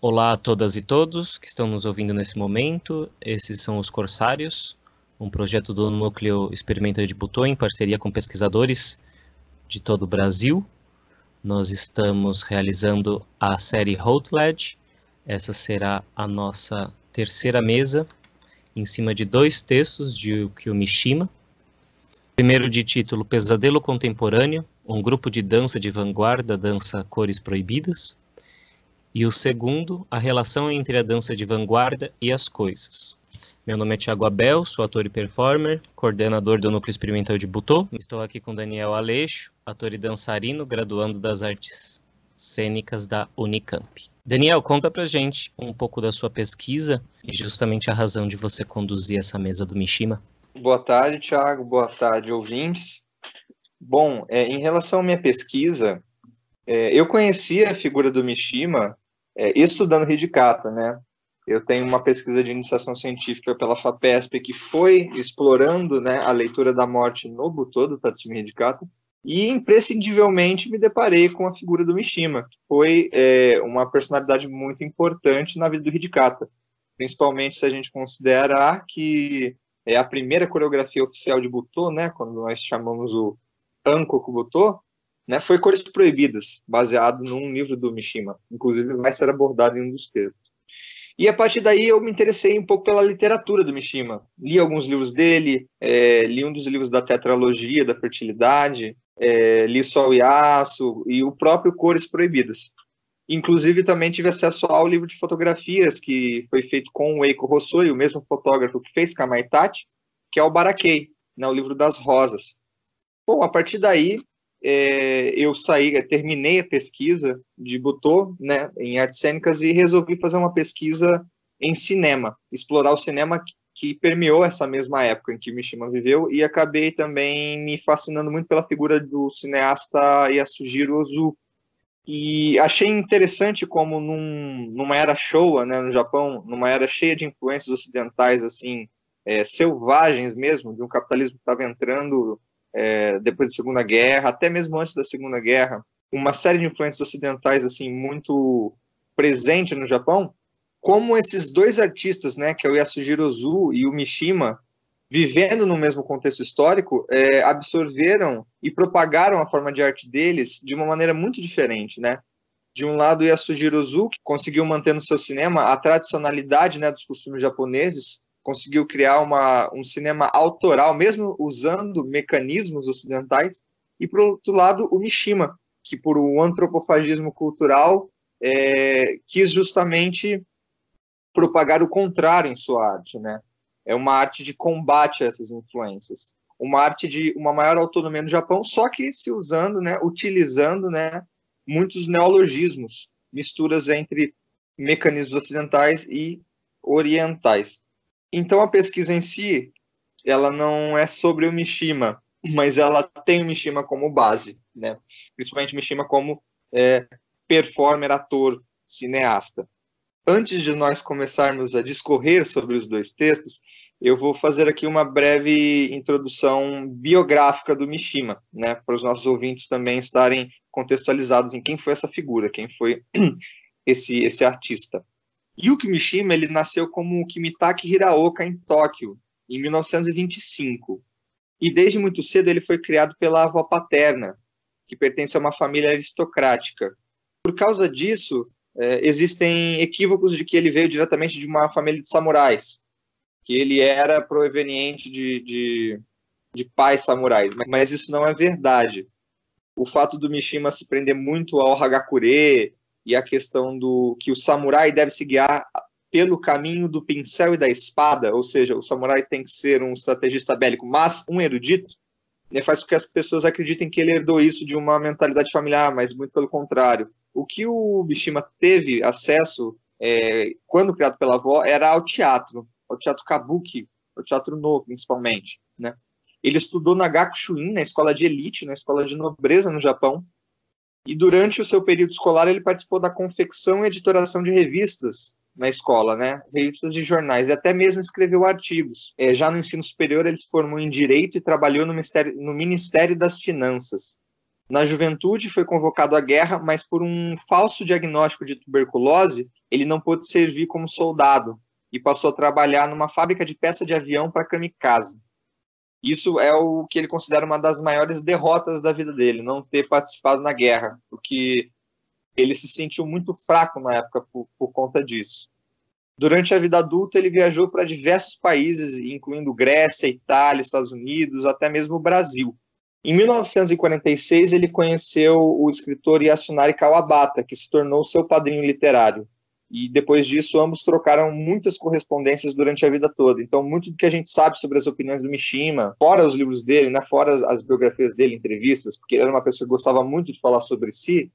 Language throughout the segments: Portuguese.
Olá a todas e todos que estão nos ouvindo nesse momento. Esses são os Corsários, um projeto do Núcleo Experimento de Butô em parceria com pesquisadores de todo o Brasil. Nós estamos realizando a série Hotled. Essa será a nossa terceira mesa, em cima de dois textos de Ukyo Mishima. Primeiro de título Pesadelo Contemporâneo, um grupo de dança de vanguarda dança cores proibidas e o segundo, a relação entre a dança de vanguarda e as coisas. Meu nome é Thiago Abel, sou ator e performer, coordenador do Núcleo Experimental de Butô. Estou aqui com Daniel Aleixo, ator e dançarino, graduando das artes cênicas da Unicamp. Daniel, conta pra gente um pouco da sua pesquisa e justamente a razão de você conduzir essa mesa do Mishima. Boa tarde, Thiago. Boa tarde, ouvintes. Bom, é, em relação à minha pesquisa, é, eu conhecia a figura do Mishima é, estudando Hidikata, né? Eu tenho uma pesquisa de iniciação científica pela FAPESP que foi explorando né, a leitura da morte no Butô do Tatsumi Hidikata e imprescindivelmente me deparei com a figura do Mishima, que foi é, uma personalidade muito importante na vida do Hidikata, principalmente se a gente considerar que é a primeira coreografia oficial de Butô, né, quando nós chamamos o Ankoku Butô, né, foi Cores Proibidas, baseado num livro do Mishima. Inclusive, vai ser abordado em um dos textos. E a partir daí eu me interessei um pouco pela literatura do Mishima. Li alguns livros dele, é, li um dos livros da tetralogia da fertilidade, é, li Sol e Aço e o próprio Cores Proibidas. Inclusive também tive acesso ao livro de fotografias que foi feito com o Eiko Hossoi, o mesmo fotógrafo que fez Kamaitachi, que é o Barakei, né, o livro das rosas. Bom, a partir daí é, eu saí, terminei a pesquisa de Butô, né, em artes cênicas e resolvi fazer uma pesquisa em cinema, explorar o cinema que, permeou essa mesma época em que Mishima viveu e acabei também me fascinando muito pela figura do cineasta Yasujiro Ozu. E achei interessante como num, numa era Showa, né, no Japão, numa era cheia de influências ocidentais assim, é, selvagens mesmo, de um capitalismo que estava entrando é, depois da Segunda Guerra, até mesmo antes da Segunda Guerra, uma série de influências ocidentais assim muito presente no Japão, como esses dois artistas, né, que é o Yasujiro Ozu e o Mishima, vivendo no mesmo contexto histórico, é, absorveram e propagaram a forma de arte deles de uma maneira muito diferente, né? De um lado, Yasujiro Ozu, que conseguiu manter no seu cinema a tradicionalidade né, dos costumes japoneses, conseguiu criar uma, um cinema autoral, mesmo usando mecanismos ocidentais, e, por outro lado, o Mishima, que por um antropofagismo cultural é, quis justamente propagar o contrário em sua arte, né? É uma arte de combate a essas influências, uma arte de uma maior autonomia no Japão, só que se usando, né, utilizando, né, muitos neologismos, misturas entre mecanismos ocidentais e orientais. Então a pesquisa em si, ela não é sobre o Mishima, mas ela tem o Mishima como base, né? Principalmente Mishima como é, performer, ator, cineasta. Antes de nós começarmos a discorrer sobre os dois textos, eu vou fazer aqui uma breve introdução biográfica do Mishima, né, para os nossos ouvintes também estarem contextualizados em quem foi essa figura, quem foi esse, esse artista. Yuki Mishima ele nasceu como Kimitake Hiraoka em Tóquio, em 1925. E desde muito cedo ele foi criado pela avó paterna, que pertence a uma família aristocrática. Por causa disso, é, existem equívocos de que ele veio diretamente de uma família de samurais, que ele era proveniente de, de, de pais samurais, mas isso não é verdade. O fato do Mishima se prender muito ao Hagakure e a questão do que o samurai deve se guiar pelo caminho do pincel e da espada, ou seja, o samurai tem que ser um estrategista bélico, mas um erudito, né, faz com que as pessoas acreditem que ele herdou isso de uma mentalidade familiar, mas muito pelo contrário. O que o Bishima teve acesso, é, quando criado pela avó, era ao teatro, ao teatro kabuki, ao teatro no, principalmente, né? Ele estudou na Gakushuin, na escola de elite, na escola de nobreza no Japão, e durante o seu período escolar ele participou da confecção e editoração de revistas na escola, né? Revistas de jornais e até mesmo escreveu artigos. É, já no ensino superior ele se formou em direito e trabalhou no Ministério, no Ministério das Finanças. Na juventude foi convocado à guerra, mas por um falso diagnóstico de tuberculose, ele não pôde servir como soldado e passou a trabalhar numa fábrica de peça de avião para kamikaze. Isso é o que ele considera uma das maiores derrotas da vida dele, não ter participado na guerra, porque ele se sentiu muito fraco na época por, por conta disso. Durante a vida adulta, ele viajou para diversos países, incluindo Grécia, Itália, Estados Unidos, até mesmo o Brasil. Em 1946, ele conheceu o escritor Yasunari Kawabata, que se tornou seu padrinho literário. E depois disso, ambos trocaram muitas correspondências durante a vida toda. Então, muito do que a gente sabe sobre as opiniões do Mishima, fora os livros dele, né, fora as biografias dele, entrevistas, porque ele era uma pessoa que gostava muito de falar sobre si,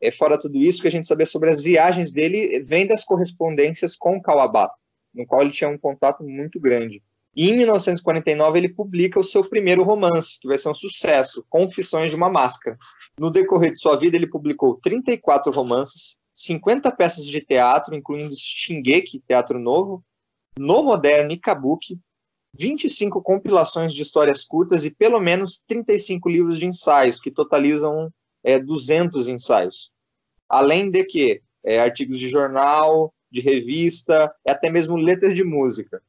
é, fora tudo isso, que a gente sabia sobre as viagens dele vem das correspondências com Kawabata, no qual ele tinha um contato muito grande. E em 1949 ele publica o seu primeiro romance, que vai ser um sucesso, Confissões de uma Máscara. No decorrer de sua vida, ele publicou 34 romances, 50 peças de teatro, incluindo Shingeki, Teatro Novo, No Moderno e Kabuki, 25 compilações de histórias curtas e pelo menos 35 livros de ensaios, que totalizam é, 200 ensaios. Além de que é, artigos de jornal, de revista, e até mesmo letras de música.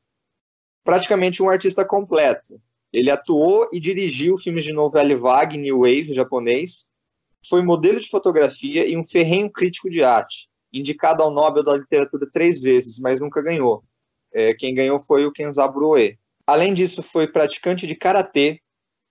Praticamente um artista completo. Ele atuou e dirigiu filmes de novela vague, New Wave japonês, foi modelo de fotografia e um ferrenho crítico de arte, indicado ao Nobel da Literatura três vezes, mas nunca ganhou. É, quem ganhou foi o Kenzaburo Oe. Além disso, foi praticante de karatê,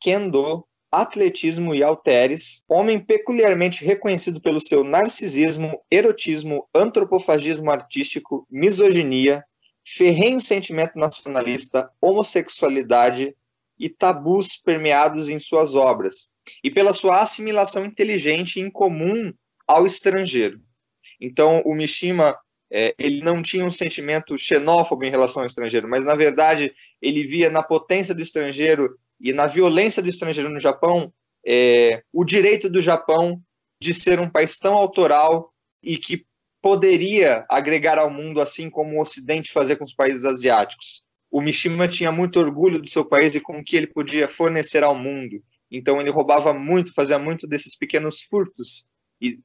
kendo, atletismo e halteres, homem peculiarmente reconhecido pelo seu narcisismo, erotismo, antropofagismo artístico, misoginia, ferrenho sentimento nacionalista, homossexualidade e tabus permeados em suas obras, e pela sua assimilação inteligente e incomum ao estrangeiro. Então, o Mishima é, ele não tinha um sentimento xenófobo em relação ao estrangeiro, mas na verdade ele via na potência do estrangeiro e na violência do estrangeiro no Japão, é, o direito do Japão de ser um país tão autoral e que poderia agregar ao mundo, assim como o Ocidente fazia com os países asiáticos. O Mishima tinha muito orgulho do seu país e com o que ele podia fornecer ao mundo. Então ele roubava muito, fazia muito desses pequenos furtos e,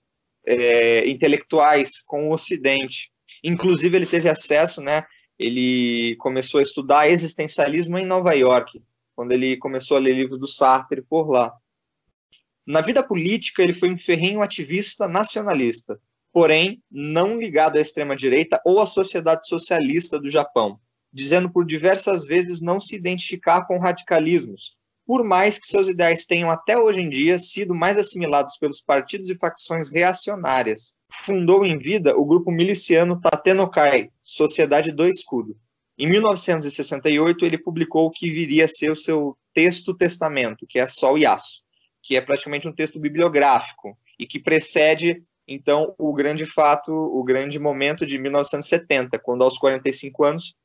é, intelectuais com o Ocidente. Inclusive ele teve acesso, né? Ele começou a estudar existencialismo em Nova York quando ele começou a ler livro do Sartre por lá. Na vida política, ele foi um ferrenho ativista nacionalista, porém não ligado à extrema-direita ou à sociedade socialista do Japão, dizendo por diversas vezes não se identificar com radicalismos, por mais que seus ideais tenham até hoje em dia sido mais assimilados pelos partidos e facções reacionárias. Fundou em vida o grupo miliciano Tatenokai, Sociedade do Escudo, em 1968, ele publicou o que viria a ser o seu texto testamento, que é Sol e Aço, que é praticamente um texto bibliográfico e que precede então o grande fato, o grande momento de 1970, quando aos 45 anos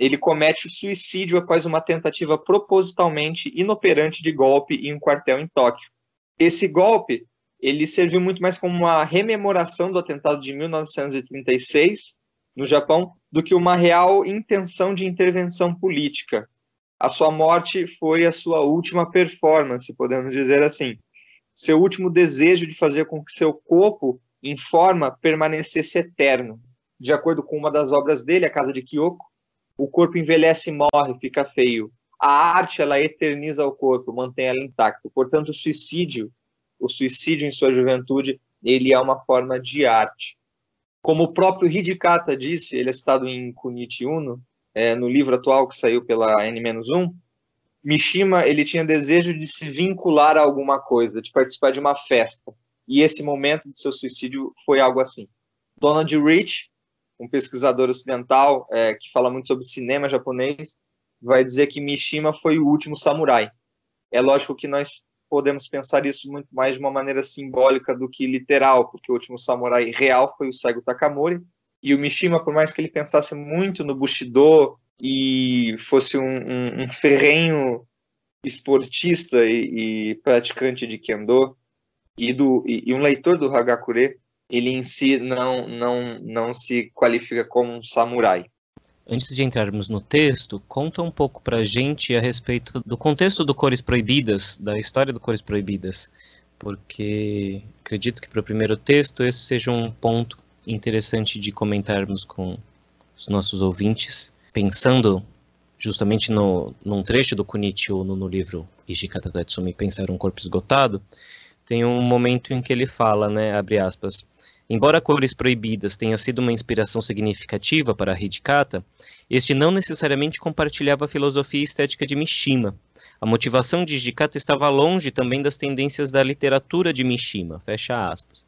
ele comete o suicídio após uma tentativa propositalmente inoperante de golpe em um quartel em Tóquio. Esse golpe ele serviu muito mais como uma rememoração do atentado de 1936 no Japão do que uma real intenção de intervenção política. A sua morte foi a sua última performance, podemos dizer assim. Seu último desejo de fazer com que seu corpo em forma permanecesse eterno. De acordo com uma das obras dele, A Casa de Kyoko, o corpo envelhece e morre, fica feio. A arte, ela eterniza o corpo, mantém ela intacto. Portanto, o suicídio, o suicídio em sua juventude, ele é uma forma de arte. Como o próprio Hidikata disse, ele é citado em Kunichi Uno, é, no livro atual que saiu pela N-1, Mishima ele tinha desejo de se vincular a alguma coisa, de participar de uma festa. E esse momento de seu suicídio foi algo assim. Donald Rich, um pesquisador ocidental é, que fala muito sobre cinema japonês, vai dizer que Mishima foi o último samurai. É lógico que nós podemos pensar isso muito mais de uma maneira simbólica do que literal, porque o último samurai real foi o Saigo Takamori, e o Mishima, por mais que ele pensasse muito no Bushido e fosse um, um, um ferrenho esportista e, e, praticante de Kendo, e, do, e, e um leitor do Hagakure, ele em si não, não, não se qualifica como um samurai. Antes de entrarmos no texto, conta um pouco pra gente a respeito do contexto do Cores Proibidas, da história do Cores Proibidas. porque acredito que para o primeiro texto esse seja um ponto interessante de comentarmos com os nossos ouvintes, pensando justamente no, num trecho do Kunichiu no, no livro Ishikata Tatsumi, Pensar um Corpo Esgotado, tem um momento em que ele fala, né, abre aspas, Embora Cores Proibidas tenha sido uma inspiração significativa para Hidikata, este não necessariamente compartilhava a filosofia estética de Mishima. A motivação de Hidikata estava longe também das tendências da literatura de Mishima, fecha aspas.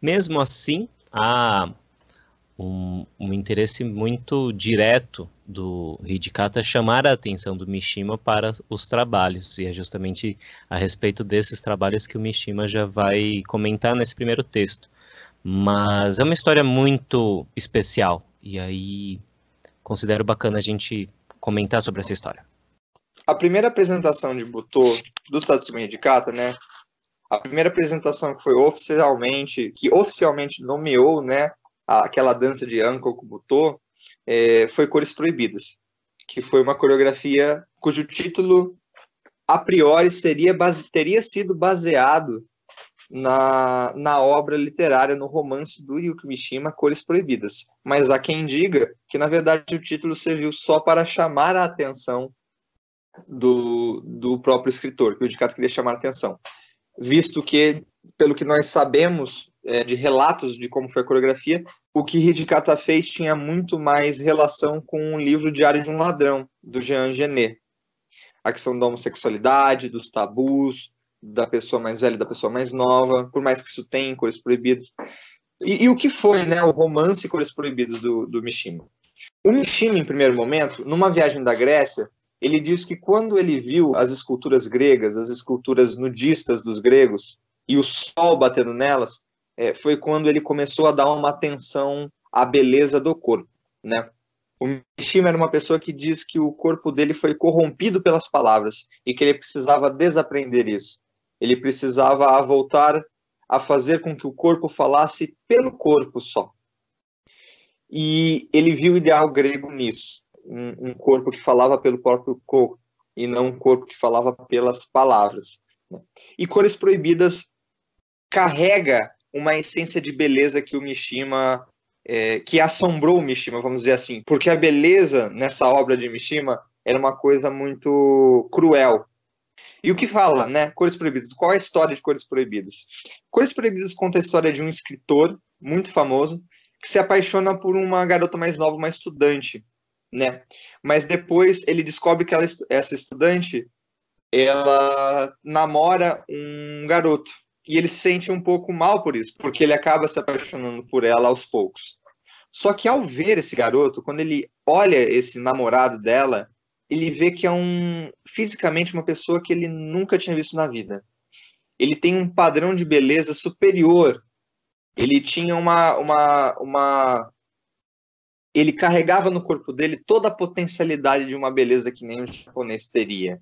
Mesmo assim, há um, um interesse muito direto do Hidikata chamar a atenção do Mishima para os trabalhos, e é justamente a respeito desses trabalhos que o Mishima já vai comentar nesse primeiro texto. Mas é uma história muito especial. E aí considero bacana a gente comentar sobre essa história. A primeira apresentação de Butô do Tatsumi Hidikata, né? A primeira apresentação que foi oficialmente, que oficialmente nomeou, né, aquela dança de Ankoku Butô, é, foi Cores Proibidas, que foi uma coreografia cujo título a priori seria base, teria sido baseado na, na obra literária, no romance do Yuki Mishima, Cores Proibidas. Mas há quem diga que, na verdade, o título serviu só para chamar a atenção do, do próprio escritor, que o Dicato queria chamar a atenção. Visto que, pelo que nós sabemos é, de relatos de como foi a coreografia, o que Hidikata fez tinha muito mais relação com o livro Diário de um Ladrão, do Jean Genet. A questão da homossexualidade, dos tabus, da pessoa mais velha, da pessoa mais nova, por mais que isso tenha cores proibidas. E, e, o que foi né, o romance Cores Proibidas do, do Mishima? O Mishima, em primeiro momento, numa viagem da Grécia, ele diz que quando ele viu as esculturas gregas, as esculturas nudistas dos gregos, e o sol batendo nelas, é, foi quando ele começou a dar uma atenção à beleza do corpo. Né? O Mishima era uma pessoa que diz que o corpo dele foi corrompido pelas palavras e que ele precisava desaprender isso ele precisava voltar a fazer com que o corpo falasse pelo corpo só. E ele viu o ideal grego nisso, um, um corpo que falava pelo próprio corpo e não um corpo que falava pelas palavras. Né? E Cores Proibidas carrega uma essência de beleza que o Mishima, é, que assombrou o Mishima, vamos dizer assim, porque a beleza nessa obra de Mishima era uma coisa muito cruel, e o que fala, né? Cores Proibidas. Qual é a história de Cores Proibidas? Cores Proibidas conta a história de um escritor muito famoso que se apaixona por uma garota mais nova, uma estudante, né? Mas depois ele descobre que ela, essa estudante ela namora um garoto e ele se sente um pouco mal por isso, porque ele acaba se apaixonando por ela aos poucos. Só que ao ver esse garoto, quando ele olha esse namorado dela, ele vê que é um fisicamente uma pessoa que ele nunca tinha visto na vida. Ele tem um padrão de beleza superior. Ele tinha uma uma uma ele carregava no corpo dele toda a potencialidade de uma beleza que nem um japonês teria.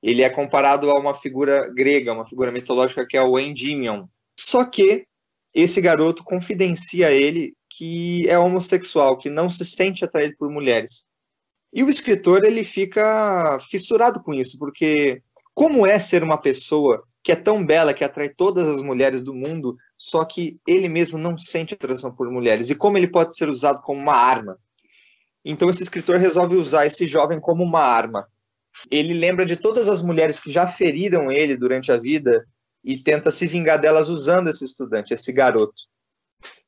Ele é comparado a uma figura grega, uma figura mitológica que é o Endymion. Só que esse garoto confidencia a ele que é homossexual, que não se sente atraído por mulheres. E o escritor ele fica fissurado com isso, porque como é ser uma pessoa que é tão bela, que atrai todas as mulheres do mundo, só que ele mesmo não sente atração por mulheres, e como ele pode ser usado como uma arma. Então esse escritor resolve usar esse jovem como uma arma. Ele lembra de todas as mulheres que já feriram ele durante a vida e tenta se vingar delas usando esse estudante, esse garoto,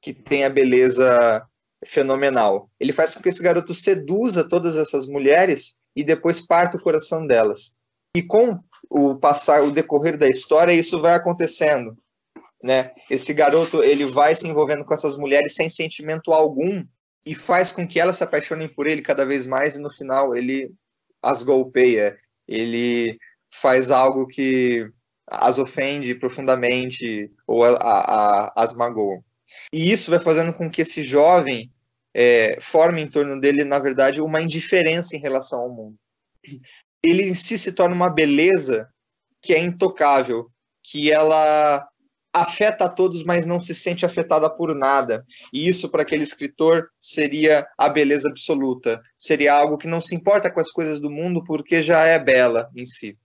que tem a beleza fenomenal. Ele faz com que esse garoto seduza todas essas mulheres e depois parta o coração delas. E com o passar, o decorrer da história, isso vai acontecendo, né? Esse garoto ele vai se envolvendo com essas mulheres sem sentimento algum e faz com que elas se apaixonem por ele cada vez mais e no final ele as golpeia, ele faz algo que as ofende profundamente ou a, a, a, as magoa. E isso vai fazendo com que esse jovem é, forme em torno dele, na verdade, uma indiferença em relação ao mundo. Ele em si se torna uma beleza que é intocável, que ela afeta a todos, mas não se sente afetada por nada. E isso, para aquele escritor, seria a beleza absoluta. Seria algo que não se importa com as coisas do mundo porque já é bela em si.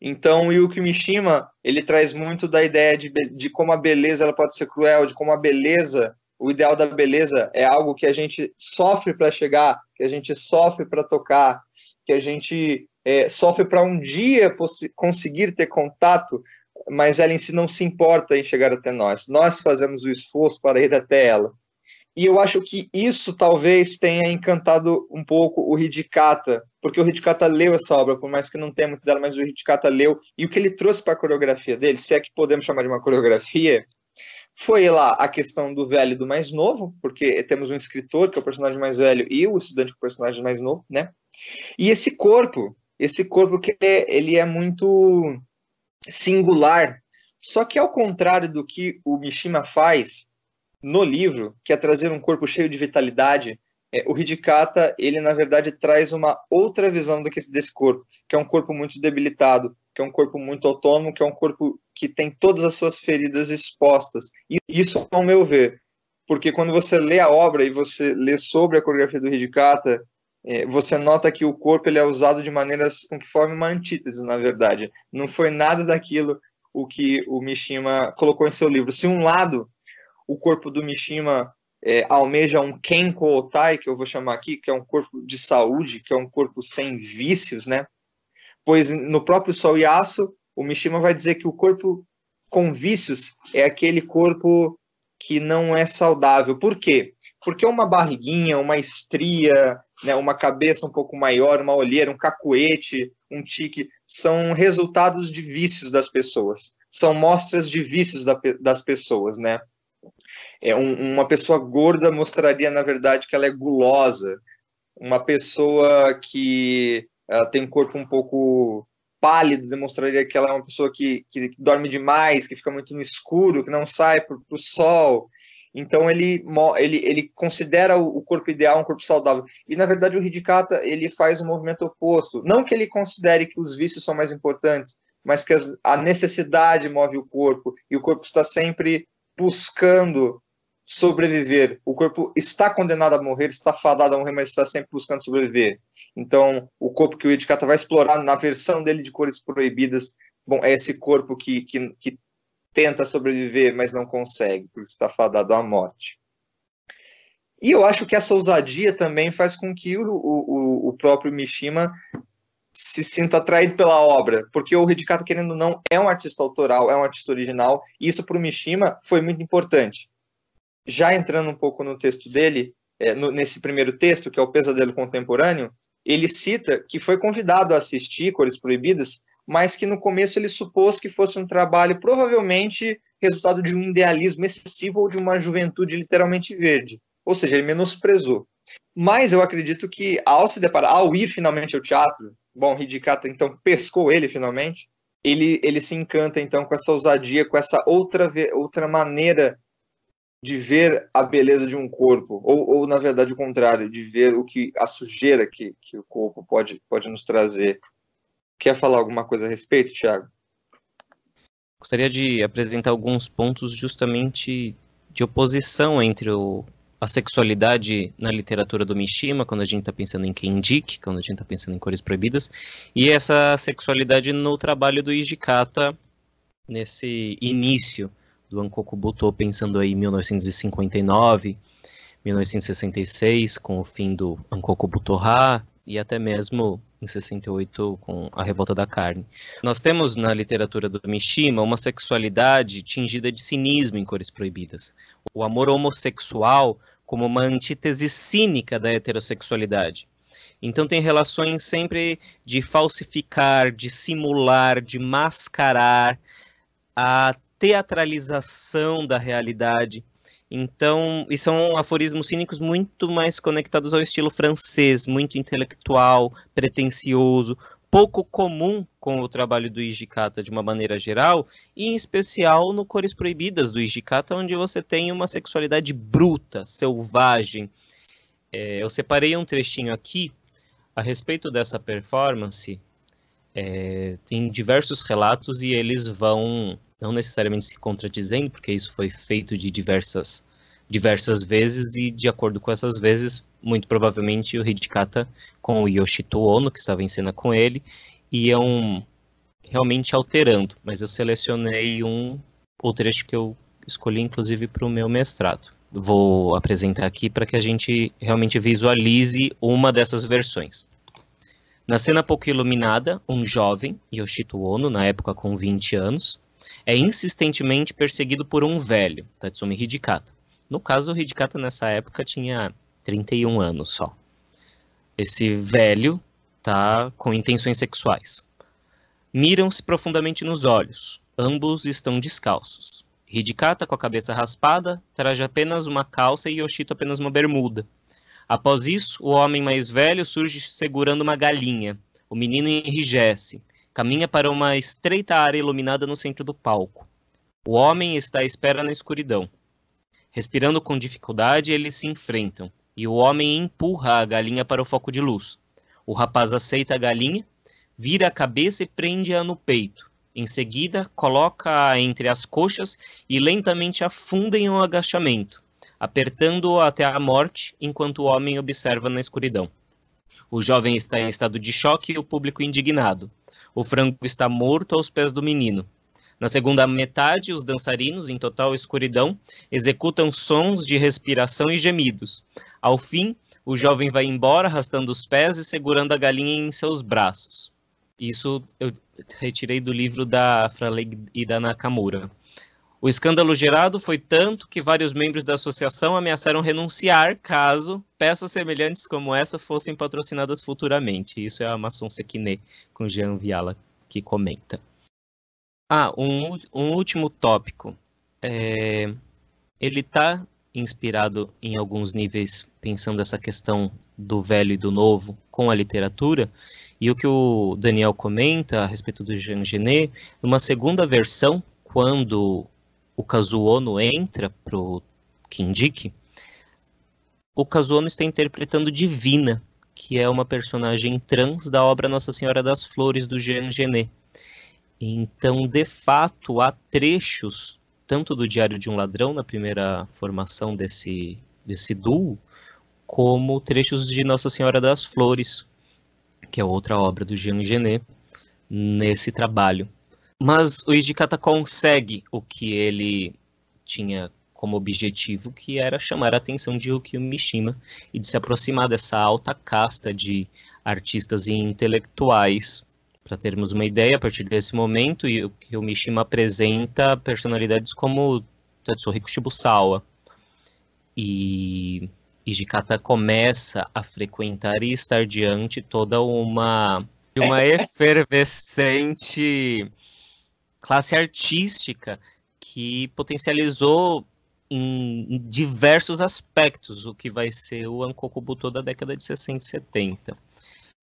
Então, o Yuki Mishima, ele traz muito da ideia de, de como a beleza ela pode ser cruel, de como a beleza, o ideal da beleza é algo que a gente sofre para chegar, que a gente sofre para tocar, que a gente é, sofre para um dia conseguir ter contato, mas ela em si não se importa em chegar até nós. Nós fazemos o esforço para ir até ela. E eu acho que isso talvez tenha encantado um pouco o Hidikata, porque o Hidikata leu essa obra, por mais que não tenha muito dela, mas o Hidikata leu, e o que ele trouxe para a coreografia dele, se é que podemos chamar de uma coreografia, foi lá a questão do velho e do mais novo, porque temos um escritor, que é o personagem mais velho, e o estudante, que é o personagem mais novo, né? E esse corpo, esse corpo que ele é muito singular, só que ao contrário do que o Mishima faz, no livro, que é trazer um corpo cheio de vitalidade, é, o Hidikata, ele na verdade traz uma outra visão do que desse corpo, que é um corpo muito debilitado, que é um corpo muito autônomo, que é um corpo que tem todas as suas feridas expostas. E isso, ao meu ver, porque quando você lê a obra e você lê sobre a coreografia do Hidikata, é, você nota que o corpo ele é usado de maneiras com que forma uma antítese, na verdade. Não foi nada daquilo o que o Mishima colocou em seu livro. Se um lado o corpo do Mishima é, almeja um Kenko Otai, que eu vou chamar aqui, que é um corpo de saúde, que é um corpo sem vícios, né? Pois no próprio Sol Yasu, o Mishima vai dizer que o corpo com vícios é aquele corpo que não é saudável. Por quê? Porque uma barriguinha, uma estria, né, uma cabeça um pouco maior, uma olheira, um cacuete, um tique, são resultados de vícios das pessoas. São mostras de vícios da, das pessoas, né? É um, uma pessoa gorda mostraria, na verdade, que ela é gulosa. Uma pessoa que tem um corpo um pouco pálido demonstraria que ela é uma pessoa que, que, que dorme demais, que fica muito no escuro, que não sai para o sol. Então ele, ele, ele considera o corpo ideal um corpo saudável. E na verdade o Hidikata ele faz um movimento oposto. Não que ele considere que os vícios são mais importantes, mas que a necessidade move o corpo e o corpo está sempre buscando sobreviver. O corpo está condenado a morrer, está fadado a morrer, mas está sempre buscando sobreviver. Então, o corpo que o Edicata vai explorar na versão dele de cores proibidas, bom, é esse corpo que, que, que tenta sobreviver, mas não consegue, porque está fadado à morte. E eu acho que essa ousadia também faz com que o, o, o próprio Mishima se sinta atraído pela obra, porque o Hidikata, querendo ou não, é um artista autoral, é um artista original, e isso para o Mishima foi muito importante. Já entrando um pouco no texto dele, é, no, nesse primeiro texto, que é o Pesadelo Contemporâneo, ele cita que foi convidado a assistir Cores Proibidas, mas que no começo ele supôs que fosse um trabalho provavelmente resultado de um idealismo excessivo ou de uma juventude literalmente verde. Ou seja, ele menosprezou. Mas eu acredito que ao se deparar, ao ir finalmente ao teatro, bom, Hidikata então pescou ele finalmente, ele, ele se encanta então com essa ousadia, com essa outra, outra maneira de ver a beleza de um corpo, ou, ou na verdade o contrário, de ver o que a sujeira que, que o corpo pode, pode nos trazer. Quer falar alguma coisa a respeito, Thiago? Gostaria de apresentar alguns pontos justamente de oposição entre o, a sexualidade na literatura do Mishima, quando a gente está pensando em Kendik, quando a gente está pensando em cores proibidas, e essa sexualidade no trabalho do Ijikata nesse início do Ankoku Buto, pensando aí em 1959, 1966, com o fim do Ankoku Butoha, e até mesmo em 68 com a Revolta da Carne. Nós temos na literatura do Mishima uma sexualidade tingida de cinismo em Cores Proibidas. O amor homossexual como uma antítese cínica da heterossexualidade. Então tem relações sempre de falsificar, de simular, de mascarar a teatralização da realidade. Então, e são aforismos cínicos muito mais conectados ao estilo francês, muito intelectual, pretensioso, pouco comum com o trabalho do Ijikata de uma maneira geral, e em especial no Cores Proibidas do Ijikata, onde você tem uma sexualidade bruta, selvagem. É, eu separei um trechinho aqui a respeito dessa performance. É, tem diversos relatos e eles vão não necessariamente se contradizendo, porque isso foi feito de diversas diversas vezes e de acordo com essas vezes, muito provavelmente o Hidikata com o Yoshito Ono, que estava em cena com ele, iam realmente alterando, mas eu selecionei um o trecho que eu escolhi inclusive para o meu mestrado. Vou apresentar aqui para que a gente realmente visualize uma dessas versões. Na cena pouco iluminada, um jovem, Yoshito Ono, na época com 20 anos, é insistentemente perseguido por um velho, Tatsumi Hidikata. No caso, o Hidikata nessa época tinha 31 anos só. Esse velho tá com intenções sexuais. Miram-se profundamente nos olhos. Ambos estão descalços. Hidikata, com a cabeça raspada, traz apenas uma calça e Yoshito apenas uma bermuda. Após isso, o homem mais velho surge segurando uma galinha. O menino enrijece. Caminha para uma estreita área iluminada no centro do palco. O homem está à espera na escuridão. Respirando com dificuldade, eles se enfrentam, e o homem empurra a galinha para o foco de luz. O rapaz aceita a galinha, vira a cabeça e prende-a no peito. Em seguida, coloca-a entre as coxas e lentamente afunda em um agachamento apertando-o até a morte, enquanto o homem observa na escuridão. O jovem está em estado de choque e o público indignado. O frango está morto aos pés do menino. Na segunda metade, os dançarinos, em total escuridão, executam sons de respiração e gemidos. Ao fim, o jovem vai embora, arrastando os pés e segurando a galinha em seus braços. Isso eu retirei do livro da Fraley e da Nakamura. O escândalo gerado foi tanto que vários membros da associação ameaçaram renunciar caso peças semelhantes como essa fossem patrocinadas futuramente. Isso é a Maçon Sekine com Jean Viala que comenta. Ah, um, um último tópico. É, ele está inspirado em alguns níveis, pensando essa questão do velho e do novo com a literatura, e o que o Daniel comenta a respeito do Jean Genet, numa segunda versão, quando o Kazuono entra pro Kindiki, o Kazuono está interpretando Divina, que é uma personagem trans da obra Nossa Senhora das Flores, do Jean Genet. Então, de fato, há trechos, tanto do Diário de um Ladrão, na primeira formação desse, desse duo, como trechos de Nossa Senhora das Flores, que é outra obra do Jean Genet, nesse trabalho. Mas o Ijikata consegue o que ele tinha como objetivo, que era chamar a atenção de Yukio Mishima e de se aproximar dessa alta casta de artistas e intelectuais. Para termos uma ideia, a partir desse momento, o Mishima apresenta personalidades como Tatsuhiko Shibusawa. E Ijikata começa a frequentar e estar diante toda uma, uma efervescente classe artística que potencializou em diversos aspectos o que vai ser o Ankokubuto da década de 60 e 70.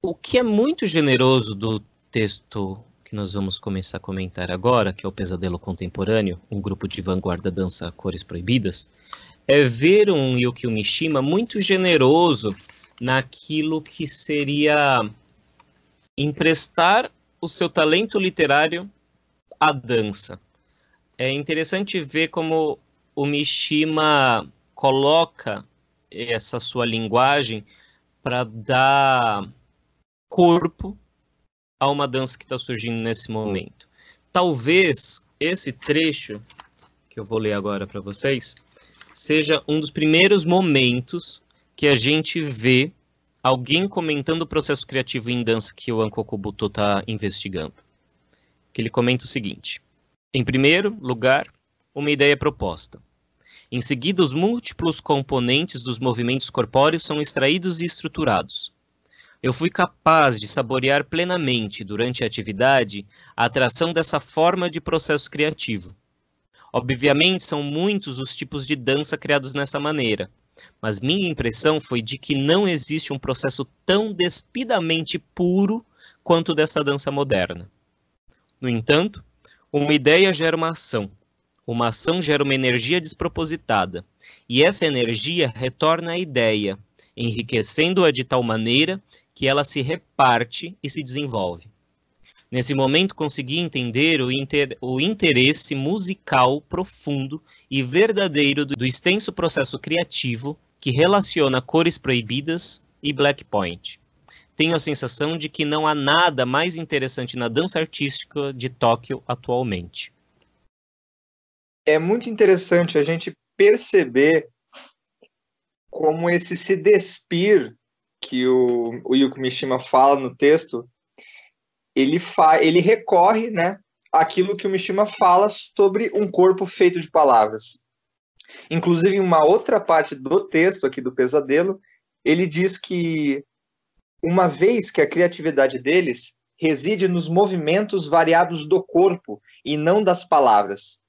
O que é muito generoso do texto que nós vamos começar a comentar agora, que é o Pesadelo Contemporâneo, um grupo de vanguarda dança cores proibidas, é ver um Yukio Mishima muito generoso naquilo que seria emprestar o seu talento literário a dança. É interessante ver como o Mishima coloca essa sua linguagem para dar corpo a uma dança que está surgindo nesse momento. Talvez esse trecho que eu vou ler agora para vocês seja um dos primeiros momentos que a gente vê alguém comentando o processo criativo em dança que o Ankoku Buto está investigando que ele comenta o seguinte: Em primeiro lugar, uma ideia proposta. Em seguida, os múltiplos componentes dos movimentos corpóreos são extraídos e estruturados. Eu fui capaz de saborear plenamente, durante a atividade, a atração dessa forma de processo criativo. Obviamente, são muitos os tipos de dança criados nessa maneira, mas minha impressão foi de que não existe um processo tão despidamente puro quanto dessa dança moderna. No entanto, uma ideia gera uma ação. Uma ação gera uma energia despropositada. E essa energia retorna à ideia, enriquecendo-a de tal maneira que ela se reparte e se desenvolve. Nesse momento, consegui entender o, inter... o interesse musical profundo e verdadeiro do extenso processo criativo que relaciona cores proibidas e Black Point. tenho a sensação de que não há nada mais interessante na dança artística de Tóquio atualmente. É muito interessante a gente perceber como esse se despir que o, o Yuko Mishima fala no texto, ele, fa, ele recorre né, àquilo que o Mishima fala sobre um corpo feito de palavras. Inclusive, em uma outra parte do texto aqui do Pesadelo, ele diz que uma vez que a criatividade deles reside nos movimentos variados do corpo e não das palavras.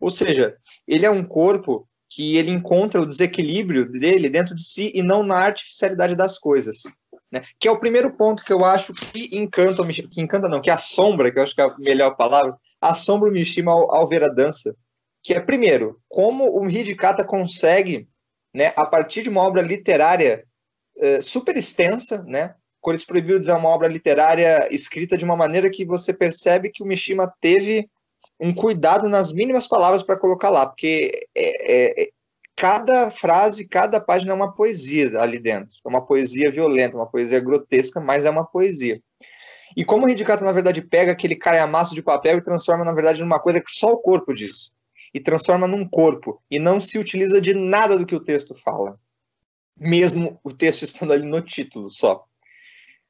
Ou seja, ele é um corpo que ele encontra o desequilíbrio dele dentro de si e não na artificialidade das coisas. Né? Que é o primeiro ponto que eu acho que encanta, que encanta não, que assombra, que eu acho que é a melhor palavra, assombra o Mishima ao, ao ver a dança. Que é, primeiro, como o Hidikata consegue, né, a partir de uma obra literária é, super extensa, né? Cores Proibidas é uma obra literária escrita de uma maneira que você percebe que o Mishima teve um cuidado nas mínimas palavras para colocar lá, porque é, é, cada frase, cada página é uma poesia ali dentro. É uma poesia violenta, uma poesia grotesca, mas é uma poesia. E como o Hidikata, na verdade, pega aquele calhamaço de papel e transforma, na verdade, numa coisa que só o corpo diz. E transforma num corpo. E não se utiliza de nada do que o texto fala mesmo o texto estando ali no título só.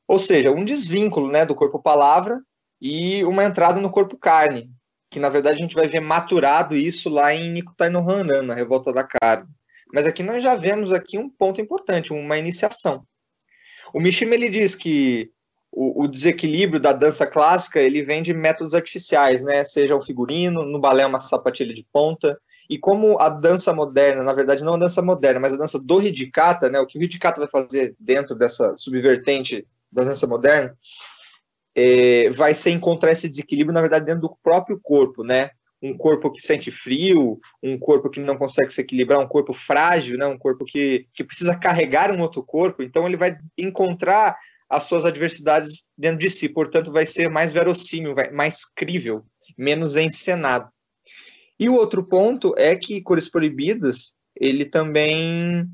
Ou seja, um desvínculo né, do corpo palavra e uma entrada no corpo carne, que na verdade a gente vai ver maturado isso lá em Nikutai no Hanan, na Revolta da Carne. Mas aqui nós já vemos aqui um ponto importante, uma iniciação. O Mishima ele diz que o, o, desequilíbrio da dança clássica ele vem de métodos artificiais, né? Seja o figurino, no balé uma sapatilha de ponta, e como a dança moderna, na verdade, não a dança moderna, mas a dança do Hidikata, né, o que o Hidikata vai fazer dentro dessa subvertente da dança moderna, é, vai ser encontrar esse desequilíbrio, na verdade, dentro do próprio corpo, né? Um corpo que sente frio, um corpo que não consegue se equilibrar, um corpo frágil, né? um corpo que, que precisa carregar um outro corpo. Então, ele vai encontrar as suas adversidades dentro de si, portanto, vai ser mais verossímil, mais crível, menos encenado. E o outro ponto é que Cores Proibidas, ele também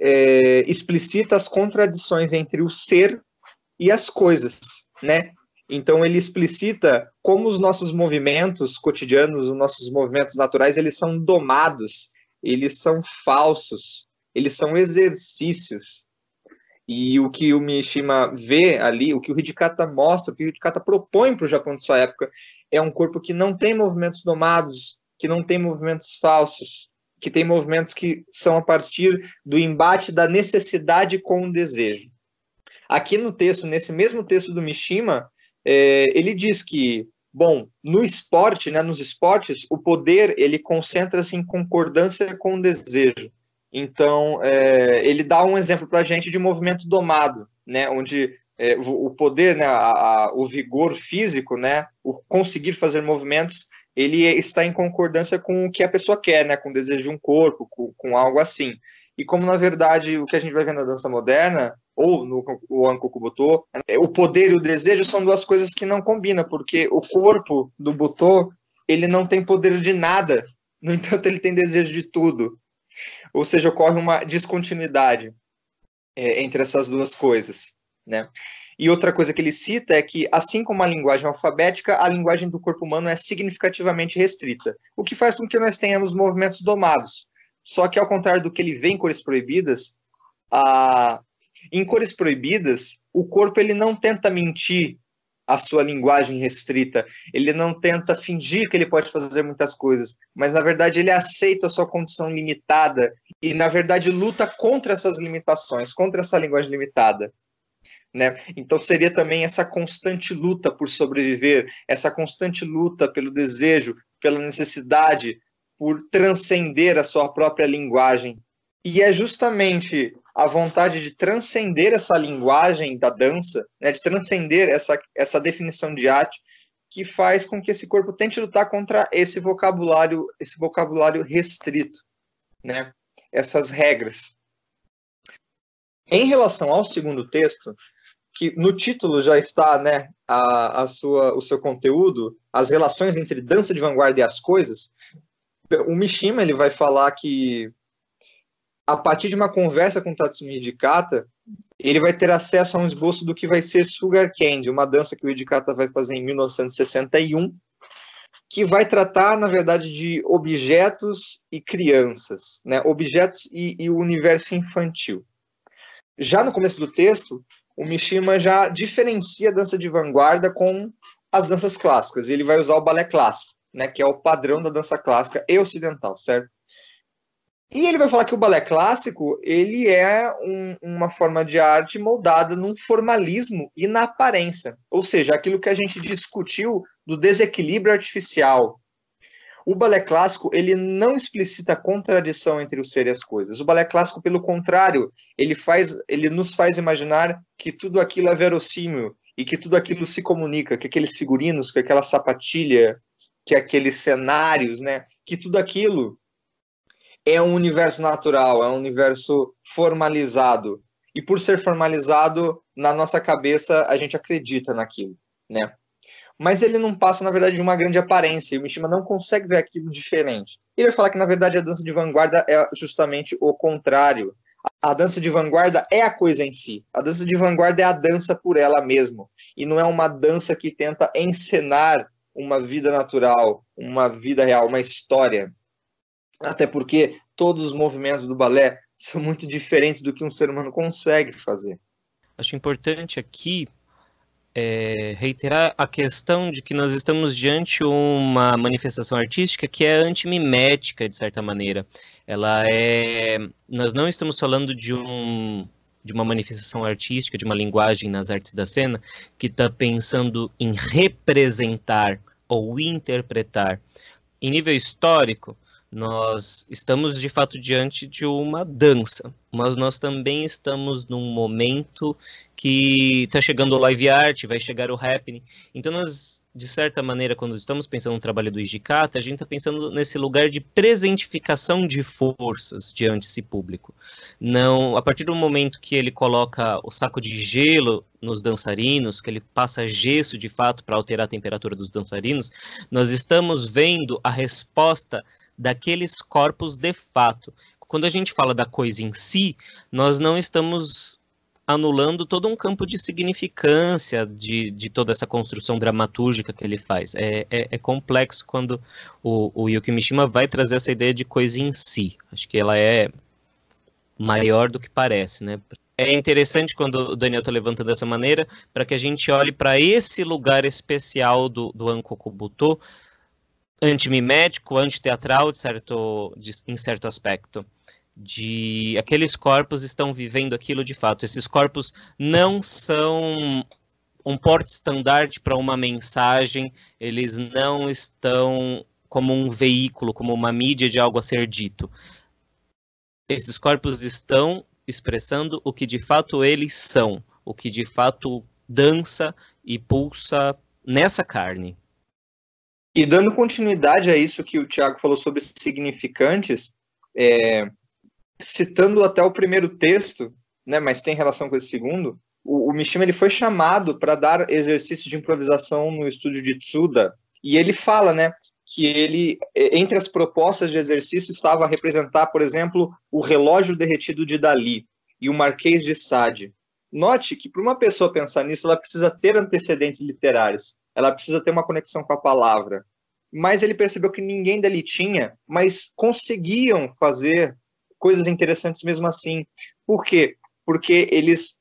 é, explicita as contradições entre o ser e as coisas, né? Então ele explicita como os nossos movimentos cotidianos, os nossos movimentos naturais, eles são domados, eles são falsos, eles são exercícios. E o que o Mishima vê ali, o que o Hidikata mostra, o que o Hidikata propõe para o Japão de sua época, é um corpo que não tem movimentos domados, que não tem movimentos falsos, que tem movimentos que são a partir do embate da necessidade com o desejo. Aqui no texto, nesse mesmo texto do Mishima, é, ele diz que, bom, no esporte, né, nos esportes, o poder ele concentra-se em concordância com o desejo. Então, é, ele dá um exemplo para a gente de movimento domado, né, onde é, o poder, né, a, a, o vigor físico, né, o conseguir fazer movimentos ele está em concordância com o que a pessoa quer, né? Com o desejo de um corpo, com, com algo assim. E como, na verdade, o que a gente vai ver na dança moderna, ou no o Anko Kubutô, é, o poder e o desejo são duas coisas que não combinam, porque o corpo do Butô, ele não tem poder de nada, no entanto, ele tem desejo de tudo. Ou seja, ocorre uma descontinuidade é, entre essas duas coisas, né? E outra coisa que ele cita é que, assim como a linguagem alfabética, a linguagem do corpo humano é significativamente restrita, o que faz com que nós tenhamos movimentos domados. Só que, ao contrário do que ele vê em Cores Proibidas, a... em Cores Proibidas, o corpo ele não tenta mentir a sua linguagem restrita, ele não tenta fingir que ele pode fazer muitas coisas, mas na verdade ele aceita a sua condição limitada e na verdade luta contra essas limitações, contra essa linguagem limitada. Né? Então seria também essa constante luta por sobreviver, essa constante luta pelo desejo, pela necessidade, por transcender a sua própria linguagem. E é justamente a vontade de transcender essa linguagem da dança, né, de transcender essa, essa definição de arte, que faz com que esse corpo tente lutar contra esse vocabulário, esse vocabulário restrito, né? Essas regras. Em relação ao segundo texto, que no título já está né, a, a sua, o seu conteúdo, as relações entre dança de vanguarda e as coisas, o Mishima ele vai falar que a partir de uma conversa com Tatsumi Hidikata, ele vai ter acesso a um esboço do que vai ser Sugar Candy, uma dança que o Hidikata vai fazer em 1961, que vai tratar, na verdade, de objetos e crianças, né? objetos e, e o universo infantil. Já no começo do texto, o Mishima já diferencia a dança de vanguarda com as danças clássicas. Ele vai usar o balé clássico, né, que é o padrão da dança clássica e ocidental, certo? E ele vai falar que o balé clássico ele é um, uma forma de arte moldada num formalismo e na aparência, ou seja, aquilo que a gente discutiu do desequilíbrio artificial. O balé clássico ele não explicita contradição entre o ser e as coisas. O balé clássico, pelo contrário, ele faz, ele nos faz imaginar que tudo aquilo é verossímil e que tudo aquilo se comunica, que aqueles figurinos, que aquela sapatilha, que aqueles cenários, né, que tudo aquilo é um universo natural, é um universo formalizado. E por ser formalizado, na nossa cabeça, a gente acredita naquilo, né? Mas ele não passa, na verdade, de uma grande aparência, e o Mishima não consegue ver aquilo diferente. Ele vai falar que, na verdade, a dança de vanguarda é justamente o contrário. A dança de vanguarda é a coisa em si. A dança de vanguarda é a dança por ela mesma. E não é uma dança que tenta encenar uma vida natural, uma vida real, uma história. Até porque todos os movimentos do balé são muito diferentes do que um ser humano consegue fazer. Acho importante aqui é, reiterar a questão de que nós estamos diante uma manifestação artística que é antimimética, de certa maneira. Ela é. Nós não estamos falando de um de uma manifestação artística, de uma linguagem nas artes da cena, que está pensando em representar ou interpretar. Em nível histórico, nós estamos de fato diante de uma dança, mas nós também estamos num momento que está chegando o live art, vai chegar o happening. Então nós, de certa maneira, quando estamos pensando no trabalho do Ijikata, a gente está pensando nesse lugar de presentificação de forças diante desse público. Não, a partir do momento que ele coloca o saco de gelo nos dançarinos, que ele passa gesso de fato para alterar a temperatura dos dançarinos, nós estamos vendo a resposta daqueles corpos de fato. Quando a gente fala da coisa em si, nós não estamos anulando todo um campo de significância de, de toda essa construção dramatúrgica que ele faz. É, é, é complexo quando o, o Yuki Mishima vai trazer essa ideia de coisa em si. Acho que ela é maior do que parece, né? É interessante quando o Daniel está levantando dessa maneira, para que a gente olhe para esse lugar especial do, do Ankokubuto, antimimético, antiteatral, de certo, de, em certo aspecto. De aqueles corpos estão vivendo aquilo de fato. Esses corpos não são um porte estandarte para uma mensagem, eles não estão como um veículo, como uma mídia de algo a ser dito. Esses corpos estão expressando o que de fato eles são, o que de fato dança e pulsa nessa carne. E dando continuidade a isso que o Tiago falou sobre significantes, é, citando até o primeiro texto, né, mas tem relação com esse segundo, o, o Mishima ele foi chamado para dar exercício de improvisação no estúdio de Tsuda, e ele fala, né, que ele, entre as propostas de exercício, estava a representar, por exemplo, o relógio derretido de Dali e o Marquês de Sade. Note que para uma pessoa pensar nisso, ela precisa ter antecedentes literários ela precisa ter uma conexão com a palavra. Mas ele percebeu que ninguém dali tinha, mas conseguiam fazer coisas interessantes mesmo assim. Por quê? Porque eles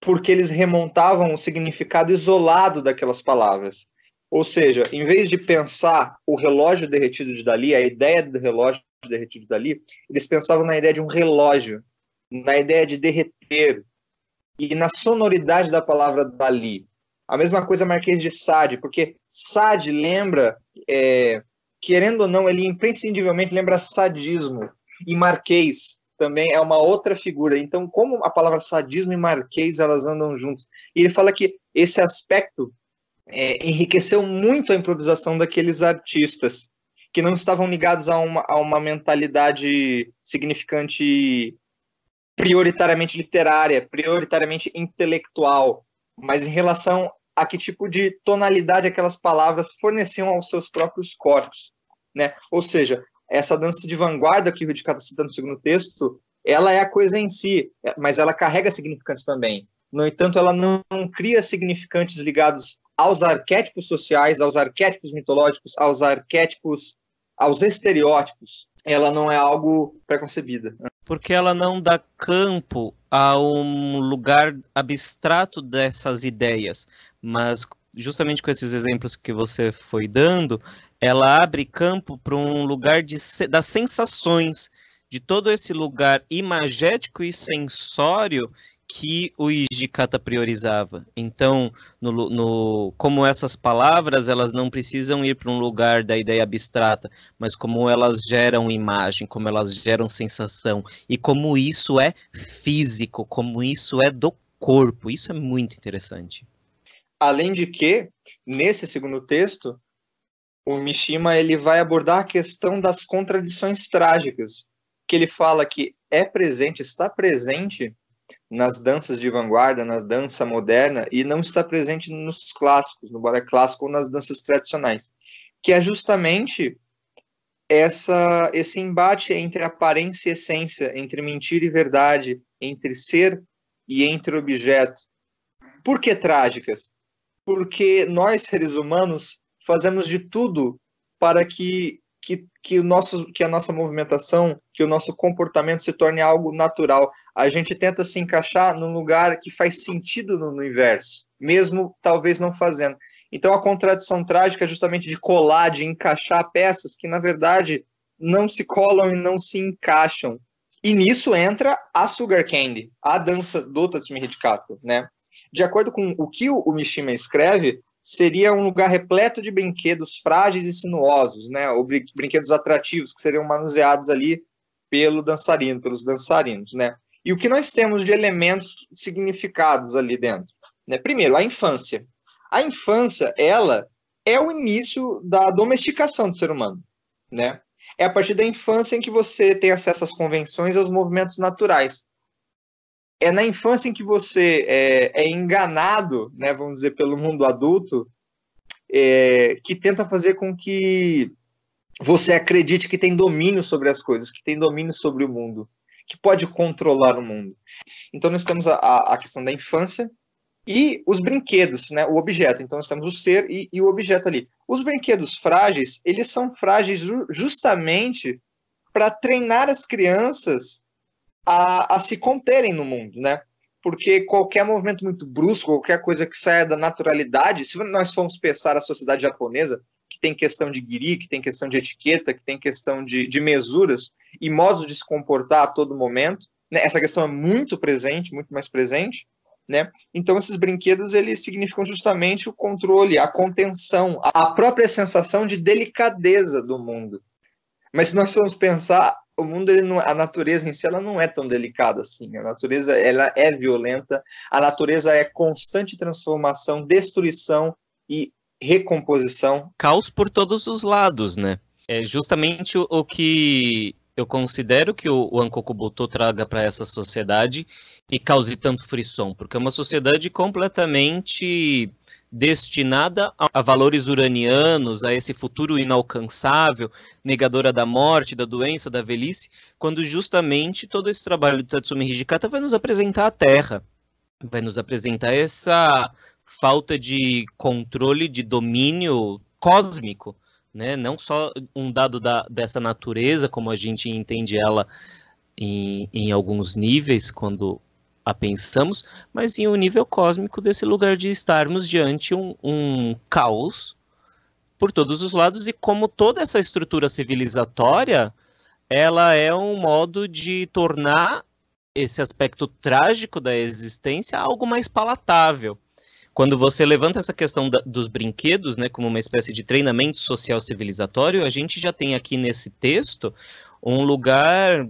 porque eles remontavam o significado isolado daquelas palavras. Ou seja, em vez de pensar o relógio derretido de Dali, a ideia do relógio derretido de Dali, eles pensavam na ideia de um relógio, na ideia de derreter e na sonoridade da palavra Dali. A mesma coisa Marquês de Sade, porque Sade lembra, é, querendo ou não, ele imprescindivelmente lembra sadismo. E Marquês também é uma outra figura. Então, como a palavra sadismo e Marquês elas andam juntos? E ele fala que esse aspecto é, enriqueceu muito a improvisação daqueles artistas que não estavam ligados a uma, a uma mentalidade significante prioritariamente literária, prioritariamente intelectual, mas em relação a que tipo de tonalidade aquelas palavras forneciam aos seus próprios corpos, né? Ou seja, essa dança de vanguarda que o está citando no segundo texto, ela é a coisa em si, mas ela carrega significantes também. No entanto, ela não cria significantes ligados aos arquétipos sociais, aos arquétipos mitológicos, aos arquétipos, aos estereótipos. Ela não é algo preconcebida. Porque ela não dá campo a um lugar abstrato dessas ideias, mas justamente com esses exemplos que você foi dando, ela abre campo para um lugar de, das sensações, de todo esse lugar imagético e sensório que o Ijikata priorizava. Então, no, no, como essas palavras, elas não precisam ir para um lugar da ideia abstrata, mas como elas geram imagem, como elas geram sensação, e como isso é físico, como isso é do corpo. Isso é muito interessante. Além de que, nesse segundo texto, o Mishima ele vai abordar a questão das contradições trágicas, que ele fala que é presente, está presente nas danças de vanguarda, nas dança moderna, e não está presente nos clássicos, no balé clássico ou nas danças tradicionais, que é justamente essa, esse embate entre aparência e essência, entre mentira e verdade, entre ser e entre objeto. Por que trágicas? Porque nós, seres humanos, fazemos de tudo para que que, que, o nosso, que a nossa movimentação, que o nosso comportamento se torne algo natural. A gente tenta se encaixar num lugar que faz sentido no universo, mesmo talvez não fazendo. Então a contradição trágica é justamente de colar, de encaixar peças que na verdade não se colam e não se encaixam. E nisso entra a Sugar Candy, a dança do Tatsumi Hidikato, né? De acordo com o que o Mishima escreve, seria um lugar repleto de brinquedos frágeis e sinuosos, né? Ou brinquedos atrativos que seriam manuseados ali pelo dançarino, pelos dançarinos, né? E o que nós temos de elementos significados ali dentro? Né? Primeiro, a infância. A infância, ela é o início da domesticação do ser humano, né? É a partir da infância em que você tem acesso às convenções e aos movimentos naturais é na infância em que você é, é enganado, né, vamos dizer, pelo mundo adulto, é, que tenta fazer com que você acredite que tem domínio sobre as coisas, que tem domínio sobre o mundo, que pode controlar o mundo. Então nós temos a, a questão da infância e os brinquedos, né, o objeto. Então nós temos o ser e, e o objeto ali. Os brinquedos frágeis, eles são frágeis justamente para treinar as crianças a, a se conterem no mundo, né? Porque qualquer movimento muito brusco, qualquer coisa que saia da naturalidade, se nós formos pensar a sociedade japonesa, que tem questão de guiri, que tem questão de etiqueta, que tem questão de, de mesuras e modos de se comportar a todo momento, né? essa questão é muito presente, muito mais presente, né? Então esses brinquedos eles significam justamente o controle, a contenção, a própria sensação de delicadeza do mundo. Mas se nós formos pensar, o mundo, não, a natureza em si, ela não é tão delicada assim. A natureza, ela é violenta. A natureza é constante transformação, destruição e recomposição. Caos por todos os lados, né? É justamente o, o que eu considero que o, o Ankoku Buto traga para essa sociedade e cause tanto frisson, porque é uma sociedade completamente destinada a valores uranianos, a esse futuro inalcançável, negadora da morte, da doença, da velhice, quando justamente todo esse trabalho do Tatsumi Hijikata vai nos apresentar a Terra, vai nos apresentar essa falta de controle, de domínio cósmico, né? não só um dado da, dessa natureza, como a gente entende ela em, em alguns níveis, quando a pensamos, mas em um nível cósmico desse lugar de estarmos diante um, um caos por todos os lados e como toda essa estrutura civilizatória ela é um modo de tornar esse aspecto trágico da existência algo mais palatável. Quando você levanta essa questão da, dos brinquedos, né, como uma espécie de treinamento social civilizatório, a gente já tem aqui nesse texto um lugar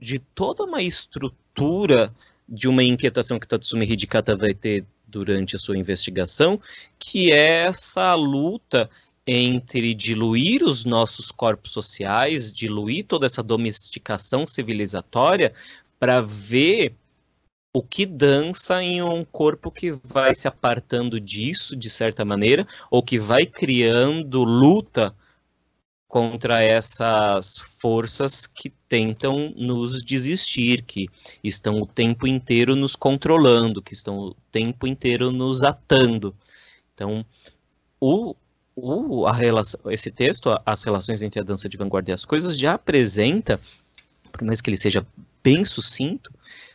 de toda uma estrutura de uma inquietação que Tatsumi Hidikata vai ter durante a sua investigação, que é essa luta entre diluir os nossos corpos sociais, diluir toda essa domesticação civilizatória para ver o que dança em um corpo que vai se apartando disso de certa maneira, ou que vai criando luta contra essas forças que tentam nos desistir, que estão o tempo inteiro nos controlando, que estão o tempo inteiro nos atando. Então, o, o, a relação, esse texto, as relações entre a dança de vanguarda e as coisas, já apresenta, por mais que ele seja bem sucinto,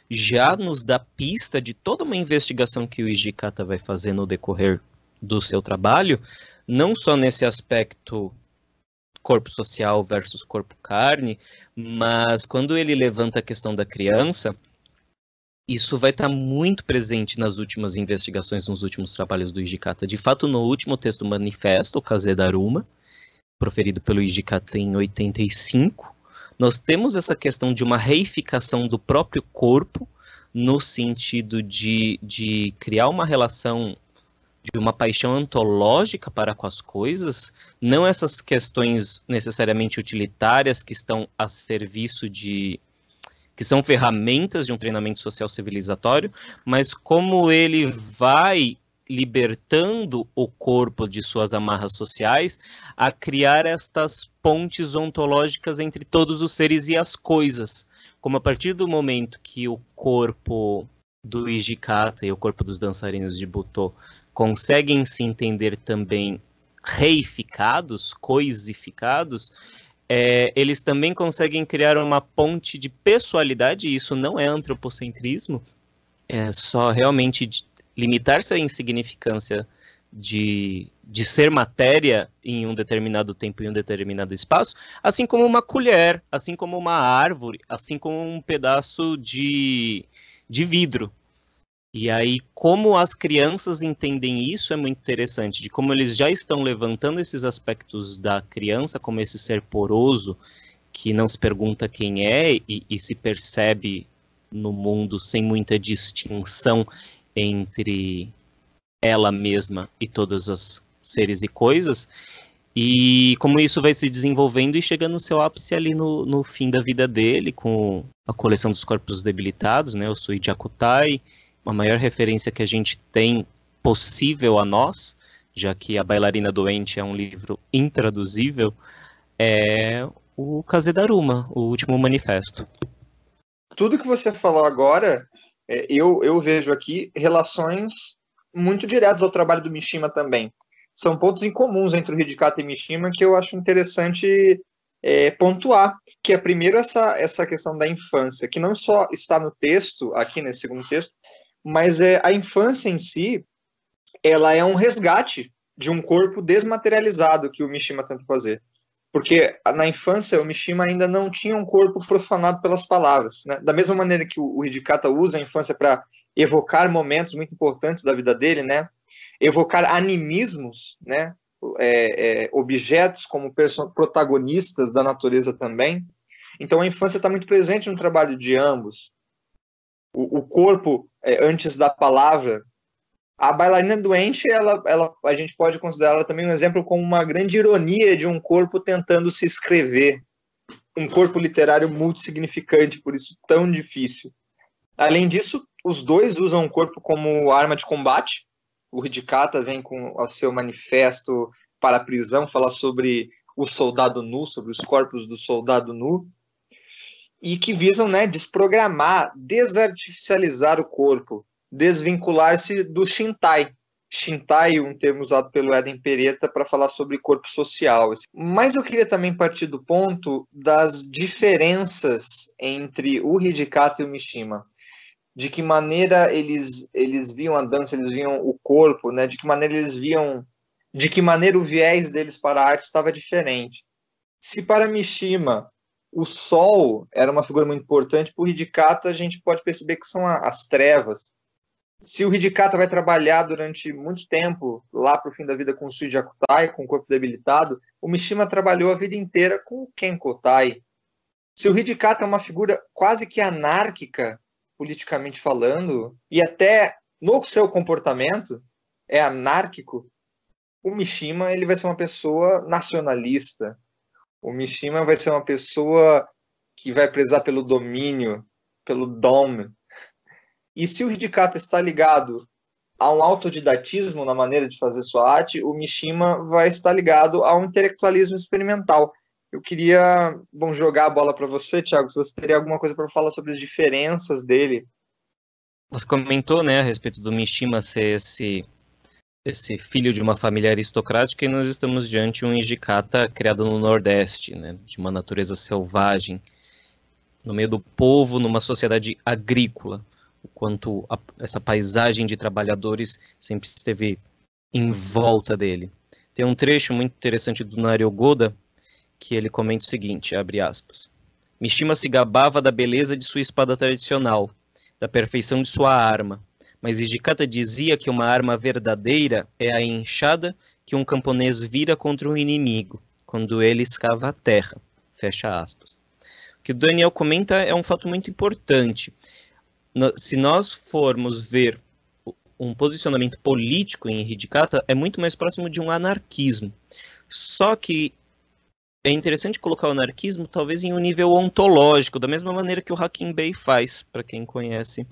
já nos dá pista de toda uma investigação que o Ijikata vai fazer no decorrer do seu trabalho, não só nesse aspecto corpo social versus corpo carne, mas quando ele levanta a questão da criança, isso vai estar muito presente nas últimas investigações, nos últimos trabalhos do Ijikata. De fato, no último texto manifesto, o Kazedaruma, proferido pelo Ijikata em 85, nós temos essa questão de uma reificação do próprio corpo, no sentido de, de criar uma relação de uma paixão antológica para com as coisas, não essas questões necessariamente utilitárias que estão a serviço de que são ferramentas de um treinamento social civilizatório, mas como ele vai libertando o corpo de suas amarras sociais a criar estas pontes ontológicas entre todos os seres e as coisas. Como a partir do momento que o corpo do Ijikata e o corpo dos dançarinos de Butô conseguem se entender também reificados, coisificados, é, eles também conseguem criar uma ponte de pessoalidade, e isso não é antropocentrismo, é só realmente limitar-se à insignificância de, de ser matéria em um determinado tempo e um determinado espaço, assim como uma colher, assim como uma árvore, assim como um pedaço de, de vidro. E aí, como as crianças entendem isso é muito interessante, de como eles já estão levantando esses aspectos da criança como esse ser poroso, que não se pergunta quem é e, e se percebe no mundo sem muita distinção entre ela mesma e todos os seres e coisas, e como isso vai se desenvolvendo e chegando no seu ápice ali no, no fim da vida dele, com a coleção dos corpos debilitados, né, o Sui Jakutai, a maior referência que a gente tem possível a nós, já que A Bailarina Doente é um livro intraduzível, é o Kazedaruma, o último manifesto. Tudo que você falou agora, é, eu, eu vejo aqui relações muito diretas ao trabalho do Mishima também. São pontos incomuns entre o Hidikata e Mishima que eu acho interessante é, pontuar, que é primeiro essa, essa questão da infância, que não só está no texto, aqui nesse segundo texto, mas é, a infância em si, ela é um resgate de um corpo desmaterializado que o Mishima tenta fazer. Porque na infância o Mishima ainda não tinha um corpo profanado pelas palavras. Né? Da mesma maneira que o, Hidikata usa a infância para evocar momentos muito importantes da vida dele, né? evocar animismos, né? É, é, objetos como protagonistas da natureza também. Então a infância está muito presente no trabalho de ambos o, o corpo é, antes da palavra. A bailarina doente, ela, ela, a gente pode considerar também um exemplo como uma grande ironia de um corpo tentando se escrever. Um corpo literário multissignificante, por isso tão difícil. Além disso, os dois usam o corpo como arma de combate. O Hidikata vem com o seu manifesto para a prisão, falar sobre o soldado nu, sobre os corpos do soldado nu e que visam né, desprogramar, desartificializar o corpo, desvincular-se do Shintai. Shintai, um termo usado pelo Eden Pereta para falar sobre corpo social. Mas eu queria também partir do ponto das diferenças entre o Hidikata e o Mishima. De que maneira eles, eles viam a dança, eles viam o corpo, né? de que maneira eles viam, de que maneira o viés deles para a arte estava diferente. Se para Mishima o sol era uma figura muito importante. Para o Hidikata, a gente pode perceber que são as trevas. Se o Hidikata vai trabalhar durante muito tempo, lá para o fim da vida, com o Suijakutai, com o corpo debilitado, o Mishima trabalhou a vida inteira com o Kenkotai. Se o Hidikata é uma figura quase que anárquica, politicamente falando, e até no seu comportamento é anárquico, o Mishima ele vai ser uma pessoa nacionalista, o Mishima vai ser uma pessoa que vai prezar pelo domínio, pelo dom. E se o Hidikata está ligado a um autodidatismo na maneira de fazer sua arte, o Mishima vai estar ligado a um intelectualismo experimental. Eu queria, bom, jogar a bola para você, Thiago, se você teria alguma coisa para falar sobre as diferenças dele. Você comentou, né, a respeito do Mishima ser esse esse filho de uma família aristocrática e nós estamos diante de um Ijikata criado no Nordeste, né, de uma natureza selvagem, no meio do povo, numa sociedade agrícola, o quanto a, essa paisagem de trabalhadores sempre esteve em volta dele. Tem um trecho muito interessante do Naryogoda que ele comenta o seguinte, abre aspas. Mishima se gabava da beleza de sua espada tradicional, da perfeição de sua arma, mas Ijikata dizia que uma arma verdadeira é a enxada que um camponês vira contra um inimigo, quando ele escava a terra. Fecha aspas. O que o Daniel comenta é um fato muito importante. Se nós formos ver um posicionamento político em Hidikata, é muito mais próximo de um anarquismo. Só que é interessante colocar o anarquismo talvez em um nível ontológico, da mesma maneira que o Hakim Bey faz, para quem conhece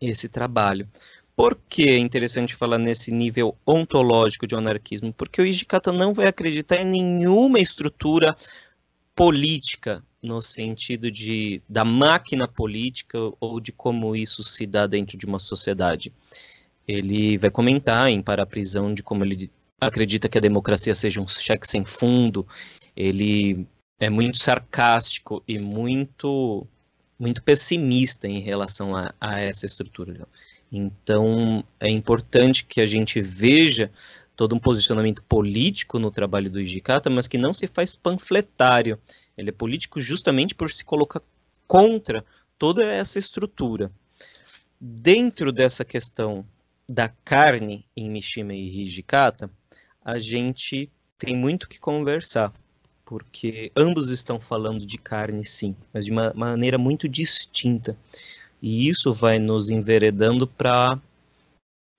esse trabalho. Por que é interessante falar nesse nível ontológico de anarquismo? Porque o Ijikata não vai acreditar em nenhuma estrutura política no sentido de da máquina política ou de como isso se dá dentro de uma sociedade. Ele vai comentar em Para a Prisão de como ele acredita que a democracia seja um cheque sem fundo. Ele é muito sarcástico e muito muito pessimista em relação a, a essa estrutura. Então, é importante que a gente veja todo um posicionamento político no trabalho do Ijikata, mas que não se faz panfletário. Ele é político justamente por se colocar contra toda essa estrutura. Dentro dessa questão da carne em Mishima e Hijikata, a gente tem muito que conversar porque ambos estão falando de carne, sim, mas de uma maneira muito distinta. E isso vai nos enveredando para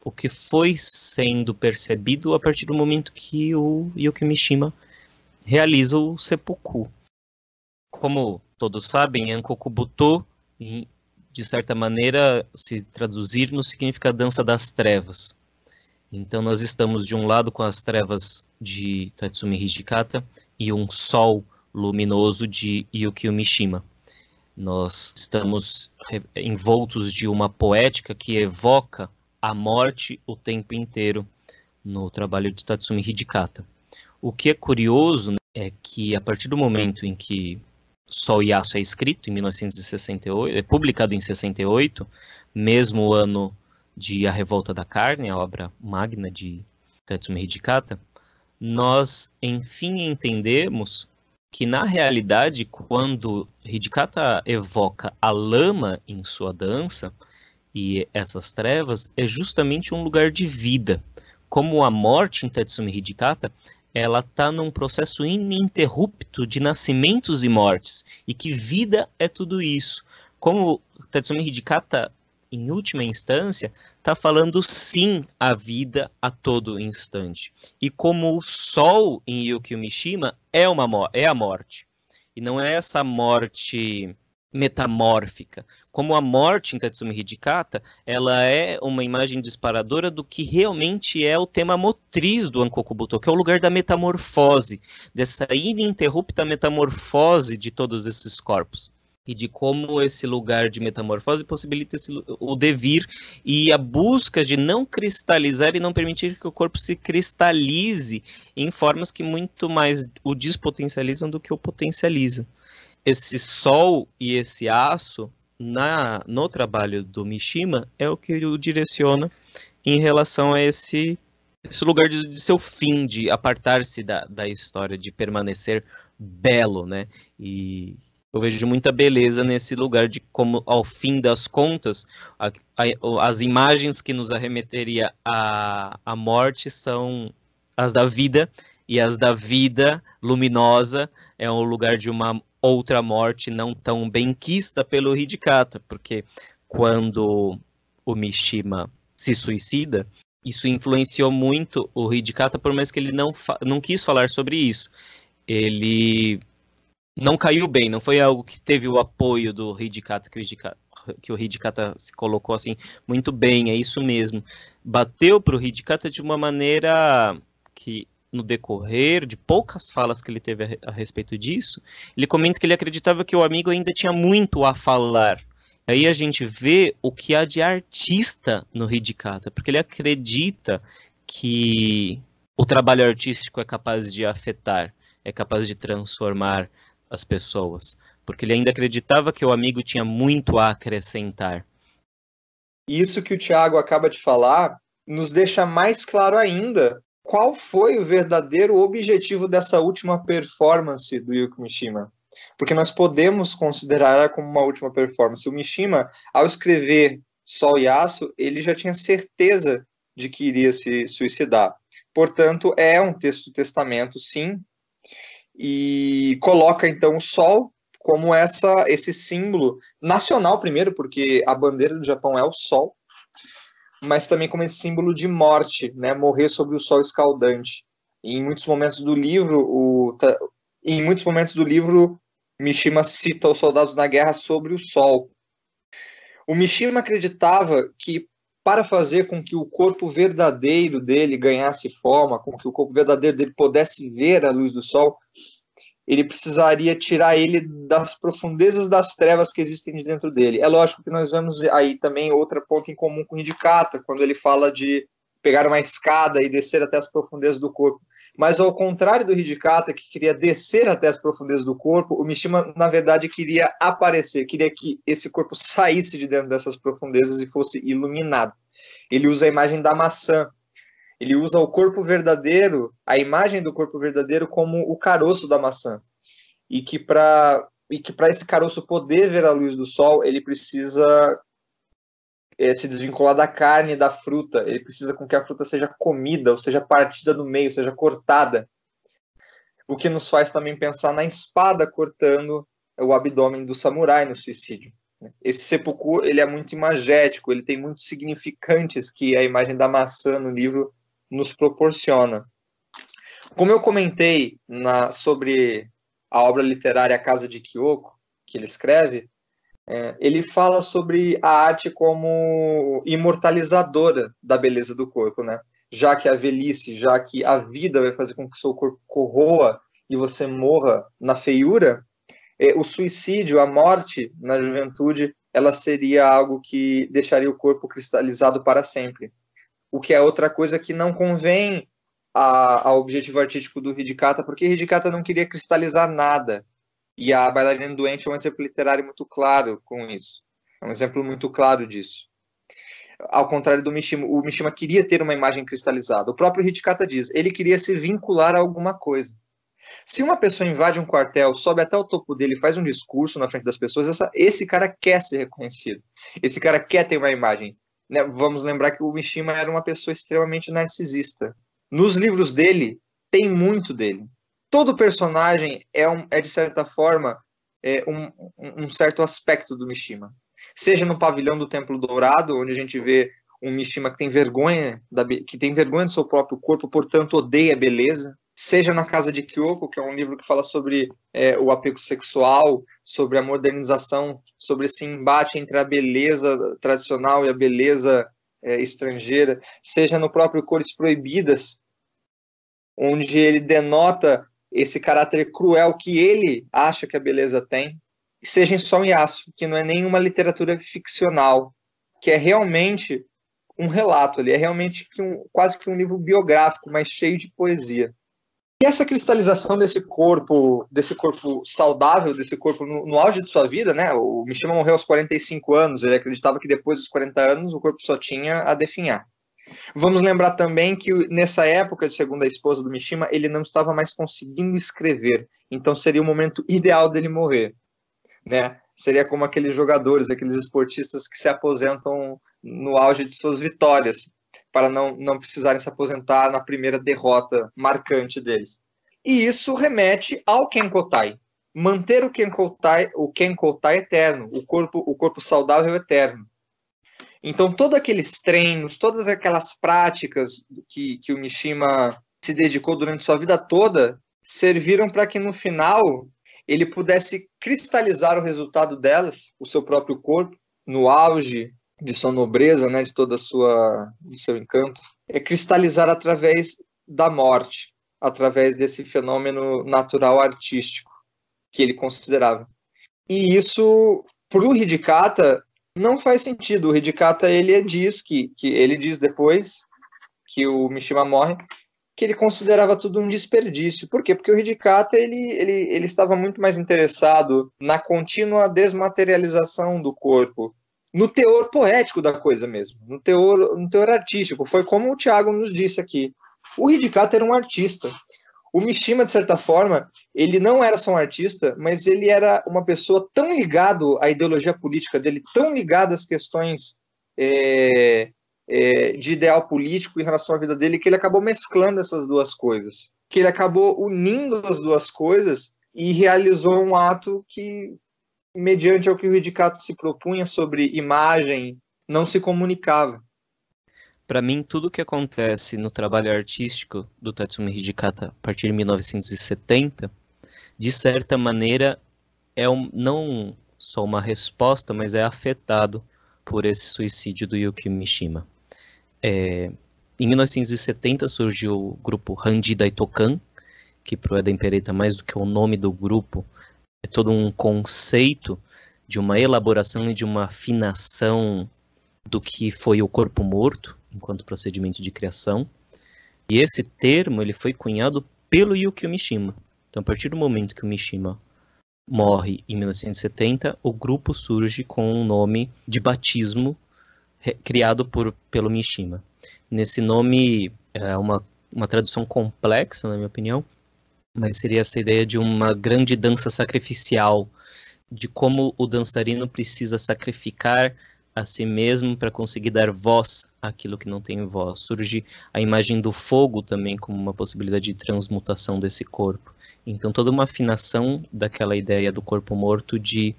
o que foi sendo percebido a partir do momento que o Yuki Mishima realiza o seppuku. Como todos sabem, Ankokubuto, de certa maneira, se traduzirmos, significa dança das trevas. Então nós estamos de um lado com as trevas de Tatsumi Hijikata e um sol luminoso de Yukio Mishima. Nós estamos envoltos de uma poética que evoca a morte o tempo inteiro no trabalho de Tatsumi Hidikata. O que é curioso né, é que a partir do momento em que Sol Yasu é escrito, em 1968, é publicado em 68, mesmo o ano de A Revolta da Carne, a obra magna de Tatsumi Hidikata, nós, enfim, entendemos que, na realidade, quando Hidikata evoca a lama em sua dança e essas trevas, é justamente um lugar de vida. Como a morte em Tatsumi Hidikata, ela está num processo ininterrupto de nascimentos e mortes, e que vida é tudo isso. Como Tatsumi Hidikata em última instância, está falando sim à vida a todo instante. E como o sol em Yukio Mishima é, uma, é a morte. E não é essa morte metamórfica. Como a morte em Tatsumi Hidikata, ela é uma imagem disparadora do que realmente é o tema motriz do Ankokubuto, que é o lugar da metamorfose, dessa ininterrupta metamorfose de todos esses corpos e de como esse lugar de metamorfose possibilita esse, o devir e a busca de não cristalizar e não permitir que o corpo se cristalize em formas que muito mais o despotencializam do que o potencializam. Esse sol e esse aço na, no trabalho do Mishima é o que o direciona em relação a esse, esse lugar de, de seu fim, de apartar-se da, da história, de permanecer belo, né? E eu vejo muita beleza nesse lugar de como, ao fim das contas, a, a, as imagens que nos arremeteria à, à morte são as da vida, e as da vida luminosa é um lugar de uma outra morte não tão bem quista pelo Hidikata, porque quando o Mishima se suicida, isso influenciou muito o Hidikata, por mais que ele não, não quis falar sobre isso. Ele não caiu bem, não foi algo que teve o apoio do Hidikata, que o Hidikata, que o Hidikata se colocou assim muito bem, é isso mesmo. Bateu para o Hidikata de uma maneira que no decorrer de poucas falas que ele teve a, a respeito disso, ele comenta que ele acreditava que o amigo ainda tinha muito a falar. Aí a gente vê o que há de artista no Hidikata, porque ele acredita que o trabalho artístico é capaz de afetar, é capaz de transformar as pessoas, porque ele ainda acreditava que o amigo tinha muito a acrescentar. Isso que o Tiago acaba de falar nos deixa mais claro ainda qual foi o verdadeiro objetivo dessa última performance do Yuki Mishima. Porque nós podemos considerar ela como uma última performance. O Mishima, ao escrever Sol e Aço, ele já tinha certeza de que iria se suicidar. Portanto, é um texto testamento, sim, e coloca então o Sol como essa esse símbolo nacional primeiro, porque a bandeira do Japão é o Sol, mas também como esse símbolo de morte, né, morrer sobre o sol escaldante. E em muitos momentos do livro, o, em muitos momentos do livro, Mishima cita os soldados na guerra sobre o sol. O Mishima acreditava que para fazer com que o corpo verdadeiro dele ganhasse forma, com que o corpo verdadeiro dele pudesse ver a luz do sol, ele precisaria tirar ele das profundezas das trevas que existem dentro dele. É lógico que nós vemos aí também outra ponta em comum com o Indicata, quando ele fala de pegar uma escada e descer até as profundezas do corpo. Mas ao contrário do Hidikata, que queria descer até as profundezas do corpo, o Mishima, na verdade, queria aparecer, queria que esse corpo saísse de dentro dessas profundezas e fosse iluminado. Ele usa a imagem da maçã, ele usa o corpo verdadeiro, a imagem do corpo verdadeiro, como o caroço da maçã. E que para e que para esse caroço poder ver a luz do sol, ele precisa é, se desvincular da carne da fruta. Ele precisa com que a fruta seja comida, ou seja, partida no meio, seja cortada. O que nos faz também pensar na espada cortando o abdômen do samurai no suicídio. Esse seppuku ele é muito imagético, ele tem muitos significantes que a imagem da maçã no livro nos proporciona. Como eu comentei na, sobre a obra literária Casa de Kyoko, que ele escreve, é, ele fala sobre a arte como imortalizadora da beleza do corpo, né? Já que a velhice, já que a vida vai fazer com que seu corpo corroa e você morra na feiura, é, o suicídio, a morte na juventude, ela seria algo que deixaria o corpo cristalizado para sempre o que é outra coisa que não convém ao objetivo artístico do Hidikata, porque Hidikata não queria cristalizar nada. E a Bailarina Doente é um exemplo literário muito claro com isso. É um exemplo muito claro disso. Ao contrário do Mishima, o Mishima queria ter uma imagem cristalizada. O próprio Hidikata diz, ele queria se vincular a alguma coisa. Se uma pessoa invade um quartel, sobe até o topo dele, faz um discurso na frente das pessoas, essa, esse cara quer ser reconhecido. Esse cara quer ter uma imagem né, vamos lembrar que o Mishima era uma pessoa extremamente narcisista. Nos livros dele, tem muito dele. Todo personagem é, um, é de certa forma, é um, um certo aspecto do Mishima. Seja no pavilhão do Templo Dourado, onde a gente vê um Mishima que tem vergonha da, que tem vergonha do seu próprio corpo, portanto odeia a beleza seja na Casa de Kyoko, que é um livro que fala sobre é, o apego sexual, sobre a modernização, sobre esse embate entre a beleza tradicional e a beleza é, estrangeira, seja no próprio Cores Proibidas, onde ele denota esse caráter cruel que ele acha que a beleza tem, seja em Sol e Aço, que não é nenhuma literatura ficcional, que é realmente um relato, ele é realmente um, quase que um livro biográfico, mas cheio de poesia. E essa cristalização desse corpo, desse corpo saudável, desse corpo no, no, auge de sua vida, né? O Mishima morreu aos 45 anos, ele acreditava que depois dos 40 anos o corpo só tinha a definhar. Vamos lembrar também que nessa época, segundo a esposa do Mishima, ele não estava mais conseguindo escrever, então seria o momento ideal dele morrer, né? Seria como aqueles jogadores, aqueles esportistas que se aposentam no auge de suas vitórias para não, não precisarem se aposentar na primeira derrota marcante deles. E isso remete ao Kenkotai. Manter o Kenkotai, o Kenkotai eterno, o corpo, o corpo saudável eterno. Então, todos aqueles treinos, todas aquelas práticas que, que o Mishima se dedicou durante sua vida toda, serviram para que no final ele pudesse cristalizar o resultado delas, o seu próprio corpo, no auge de sua nobreza, né, de toda sua, do seu encanto, é cristalizar através da morte. através desse fenômeno natural artístico que ele considerava. E isso, para o Hidikata, não faz sentido. O Hidikata ele diz que, que ele diz depois que o Mishima morre que ele considerava tudo um desperdício. Por quê? Porque o Hidikata ele, ele, ele estava muito mais interessado na contínua desmaterialização do corpo, no teor poético da coisa mesmo, no teor, no teor artístico. Foi como o Tiago nos disse aqui. O Hidikata era um artista. O Mishima, de certa forma, ele não era só um artista, mas ele era uma pessoa tão ligado à ideologia política dele, tão ligado às questões é, é, de ideal político em relação à vida dele, que ele acabou mesclando essas duas coisas. Que ele acabou unindo as duas coisas e realizou um ato que, mediante ao que o Ridicato se propunha sobre imagem, não se comunicava. Para mim, tudo que acontece no trabalho artístico do Tatsumi Hidikata a partir de 1970, de certa maneira, é um, não só uma resposta, mas é afetado por esse suicídio do Yuki Mishima. É, em 1970 surgiu o grupo Handi Daitokan, que para o Eden Pereira, mais do que o nome do grupo, é todo um conceito de uma elaboração e de uma afinação do que foi o corpo morto, enquanto procedimento de criação. E esse termo ele foi cunhado pelo Yukio Mishima. Então, a partir do momento que o Mishima morre em 1970, o grupo surge com o nome de batismo criado por, pelo Mishima. Nesse nome, é uma, uma tradução complexa, na minha opinião, mas seria essa ideia de uma grande dança sacrificial, de como o dançarino precisa sacrificar a si mesmo para conseguir dar voz àquilo que não tem voz. Surge a imagem do fogo também como uma possibilidade de transmutação desse corpo. Então toda uma afinação daquela ideia do corpo morto de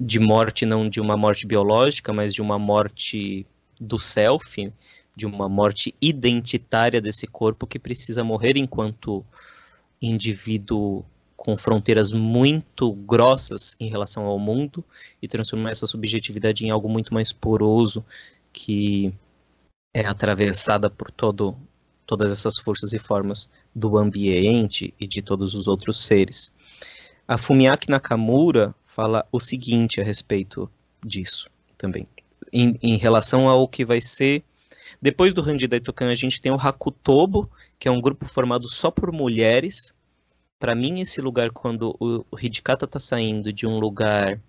de morte, não de uma morte biológica, mas de uma morte do self, de uma morte identitária desse corpo que precisa morrer enquanto indivíduo com fronteiras muito grossas em relação ao mundo e transformar essa subjetividade em algo muito mais poroso que é atravessada por todo, todas essas forças e formas do ambiente e de todos os outros seres. A Fumiaki Nakamura fala o seguinte a respeito disso também. Em, em relação ao que vai ser. Depois do Randy Daitokan, a gente tem o Hakutobo, que é um grupo formado só por mulheres. Para mim, esse lugar, quando o, Hidikata está saindo de um lugar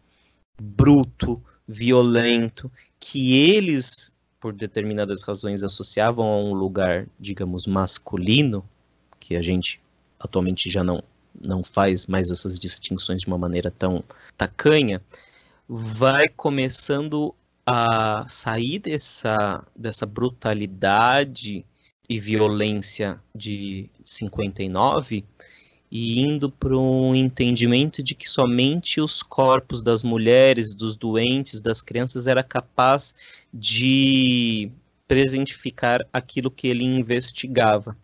bruto, violento, que eles, por determinadas razões, associavam a um lugar, digamos, masculino, que a gente atualmente já não não faz mais essas distinções de uma maneira tão tacanha, vai começando a sair dessa, dessa brutalidade e violência de 59 e indo para um entendimento de que somente os corpos das mulheres, dos doentes, das crianças era capaz de presentificar aquilo que ele investigava.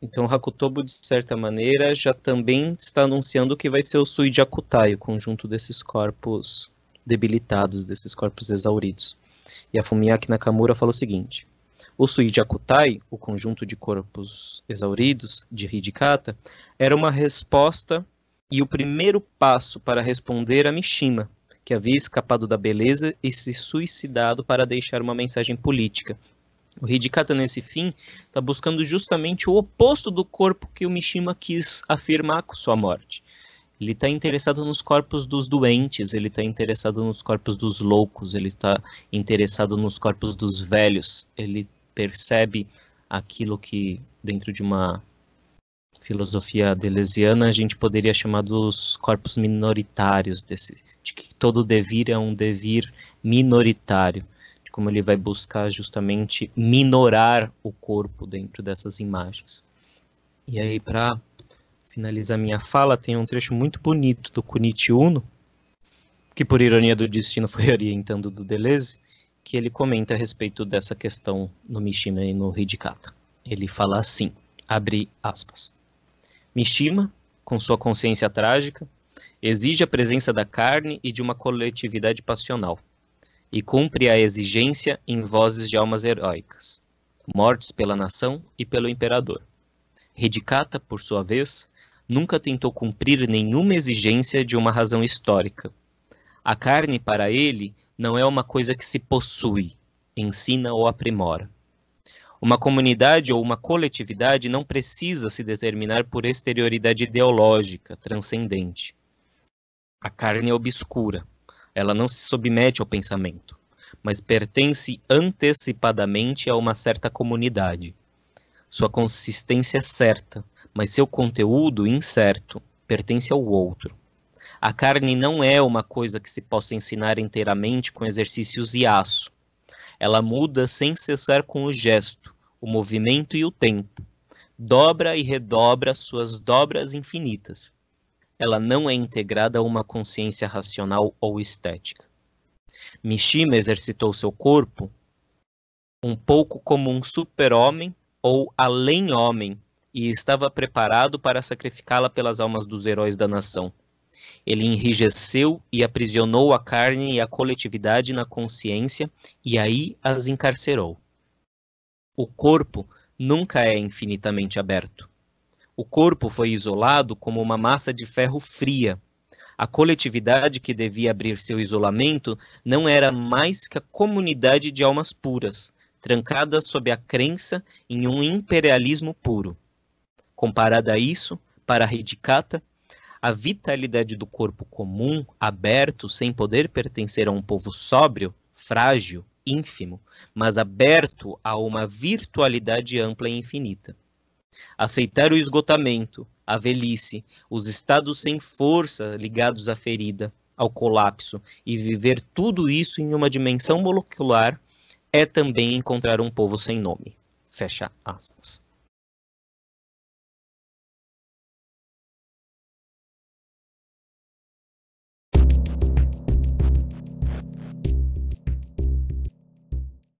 Então, Hakutobo, de certa maneira, já também está anunciando que vai ser o Suijakutai, o conjunto desses corpos debilitados, desses corpos exauridos. E a Fumiaki Nakamura fala o seguinte: o Suijakutai, o conjunto de corpos exauridos de Hidikata, era uma resposta e o primeiro passo para responder a Mishima, que havia escapado da beleza e se suicidado para deixar uma mensagem política, o Hidikata, nesse fim, está buscando justamente o oposto do corpo que o Mishima quis afirmar com sua morte. Ele está interessado nos corpos dos doentes, ele está interessado nos corpos dos loucos, ele está interessado nos corpos dos velhos. Ele percebe aquilo que, dentro de uma filosofia deleuziana, a gente poderia chamar dos corpos minoritários, desse, de que todo devir é um devir minoritário como ele vai buscar justamente minorar o corpo dentro dessas imagens. E aí, para finalizar minha fala, tem um trecho muito bonito do Kunichi Uno, que por ironia do destino foi orientando do Deleuze, que ele comenta a respeito dessa questão no Mishima e no Hidikata. Ele fala assim, abre aspas. Mishima, com sua consciência trágica, exige a presença da carne e de uma coletividade passional e cumpre a exigência em vozes de almas heróicas, mortes pela nação e pelo imperador. Redicata, por sua vez, nunca tentou cumprir nenhuma exigência de uma razão histórica. A carne, para ele, não é uma coisa que se possui, ensina ou aprimora. Uma comunidade ou uma coletividade não precisa se determinar por exterioridade ideológica, transcendente. A carne é obscura, ela não se submete ao pensamento, mas pertence antecipadamente a uma certa comunidade. Sua consistência é certa, mas seu conteúdo incerto, pertence ao outro. A carne não é uma coisa que se possa ensinar inteiramente com exercícios e aço. Ela muda sem cessar com o gesto, o movimento e o tempo. Dobra e redobra suas dobras infinitas. Ela não é integrada a uma consciência racional ou estética. Mishima exercitou seu corpo um pouco como um super-homem ou além-homem e estava preparado para sacrificá-la pelas almas dos heróis da nação. Ele enrijeceu e aprisionou a carne e a coletividade na consciência e aí as encarcerou. O corpo nunca é infinitamente aberto. O corpo foi isolado como uma massa de ferro fria. A coletividade que devia abrir seu isolamento não era mais que a comunidade de almas puras, trancadas sob a crença em um imperialismo puro. Comparada a isso, para Hidikata, a vitalidade do corpo comum, aberto, sem poder pertencer a um povo sóbrio, frágil, ínfimo, mas aberto a uma virtualidade ampla e infinita. Aceitar o esgotamento, a velhice, os estados sem força ligados à ferida, ao colapso e viver tudo isso em uma dimensão molecular é também encontrar um povo sem nome. Fecha aspas.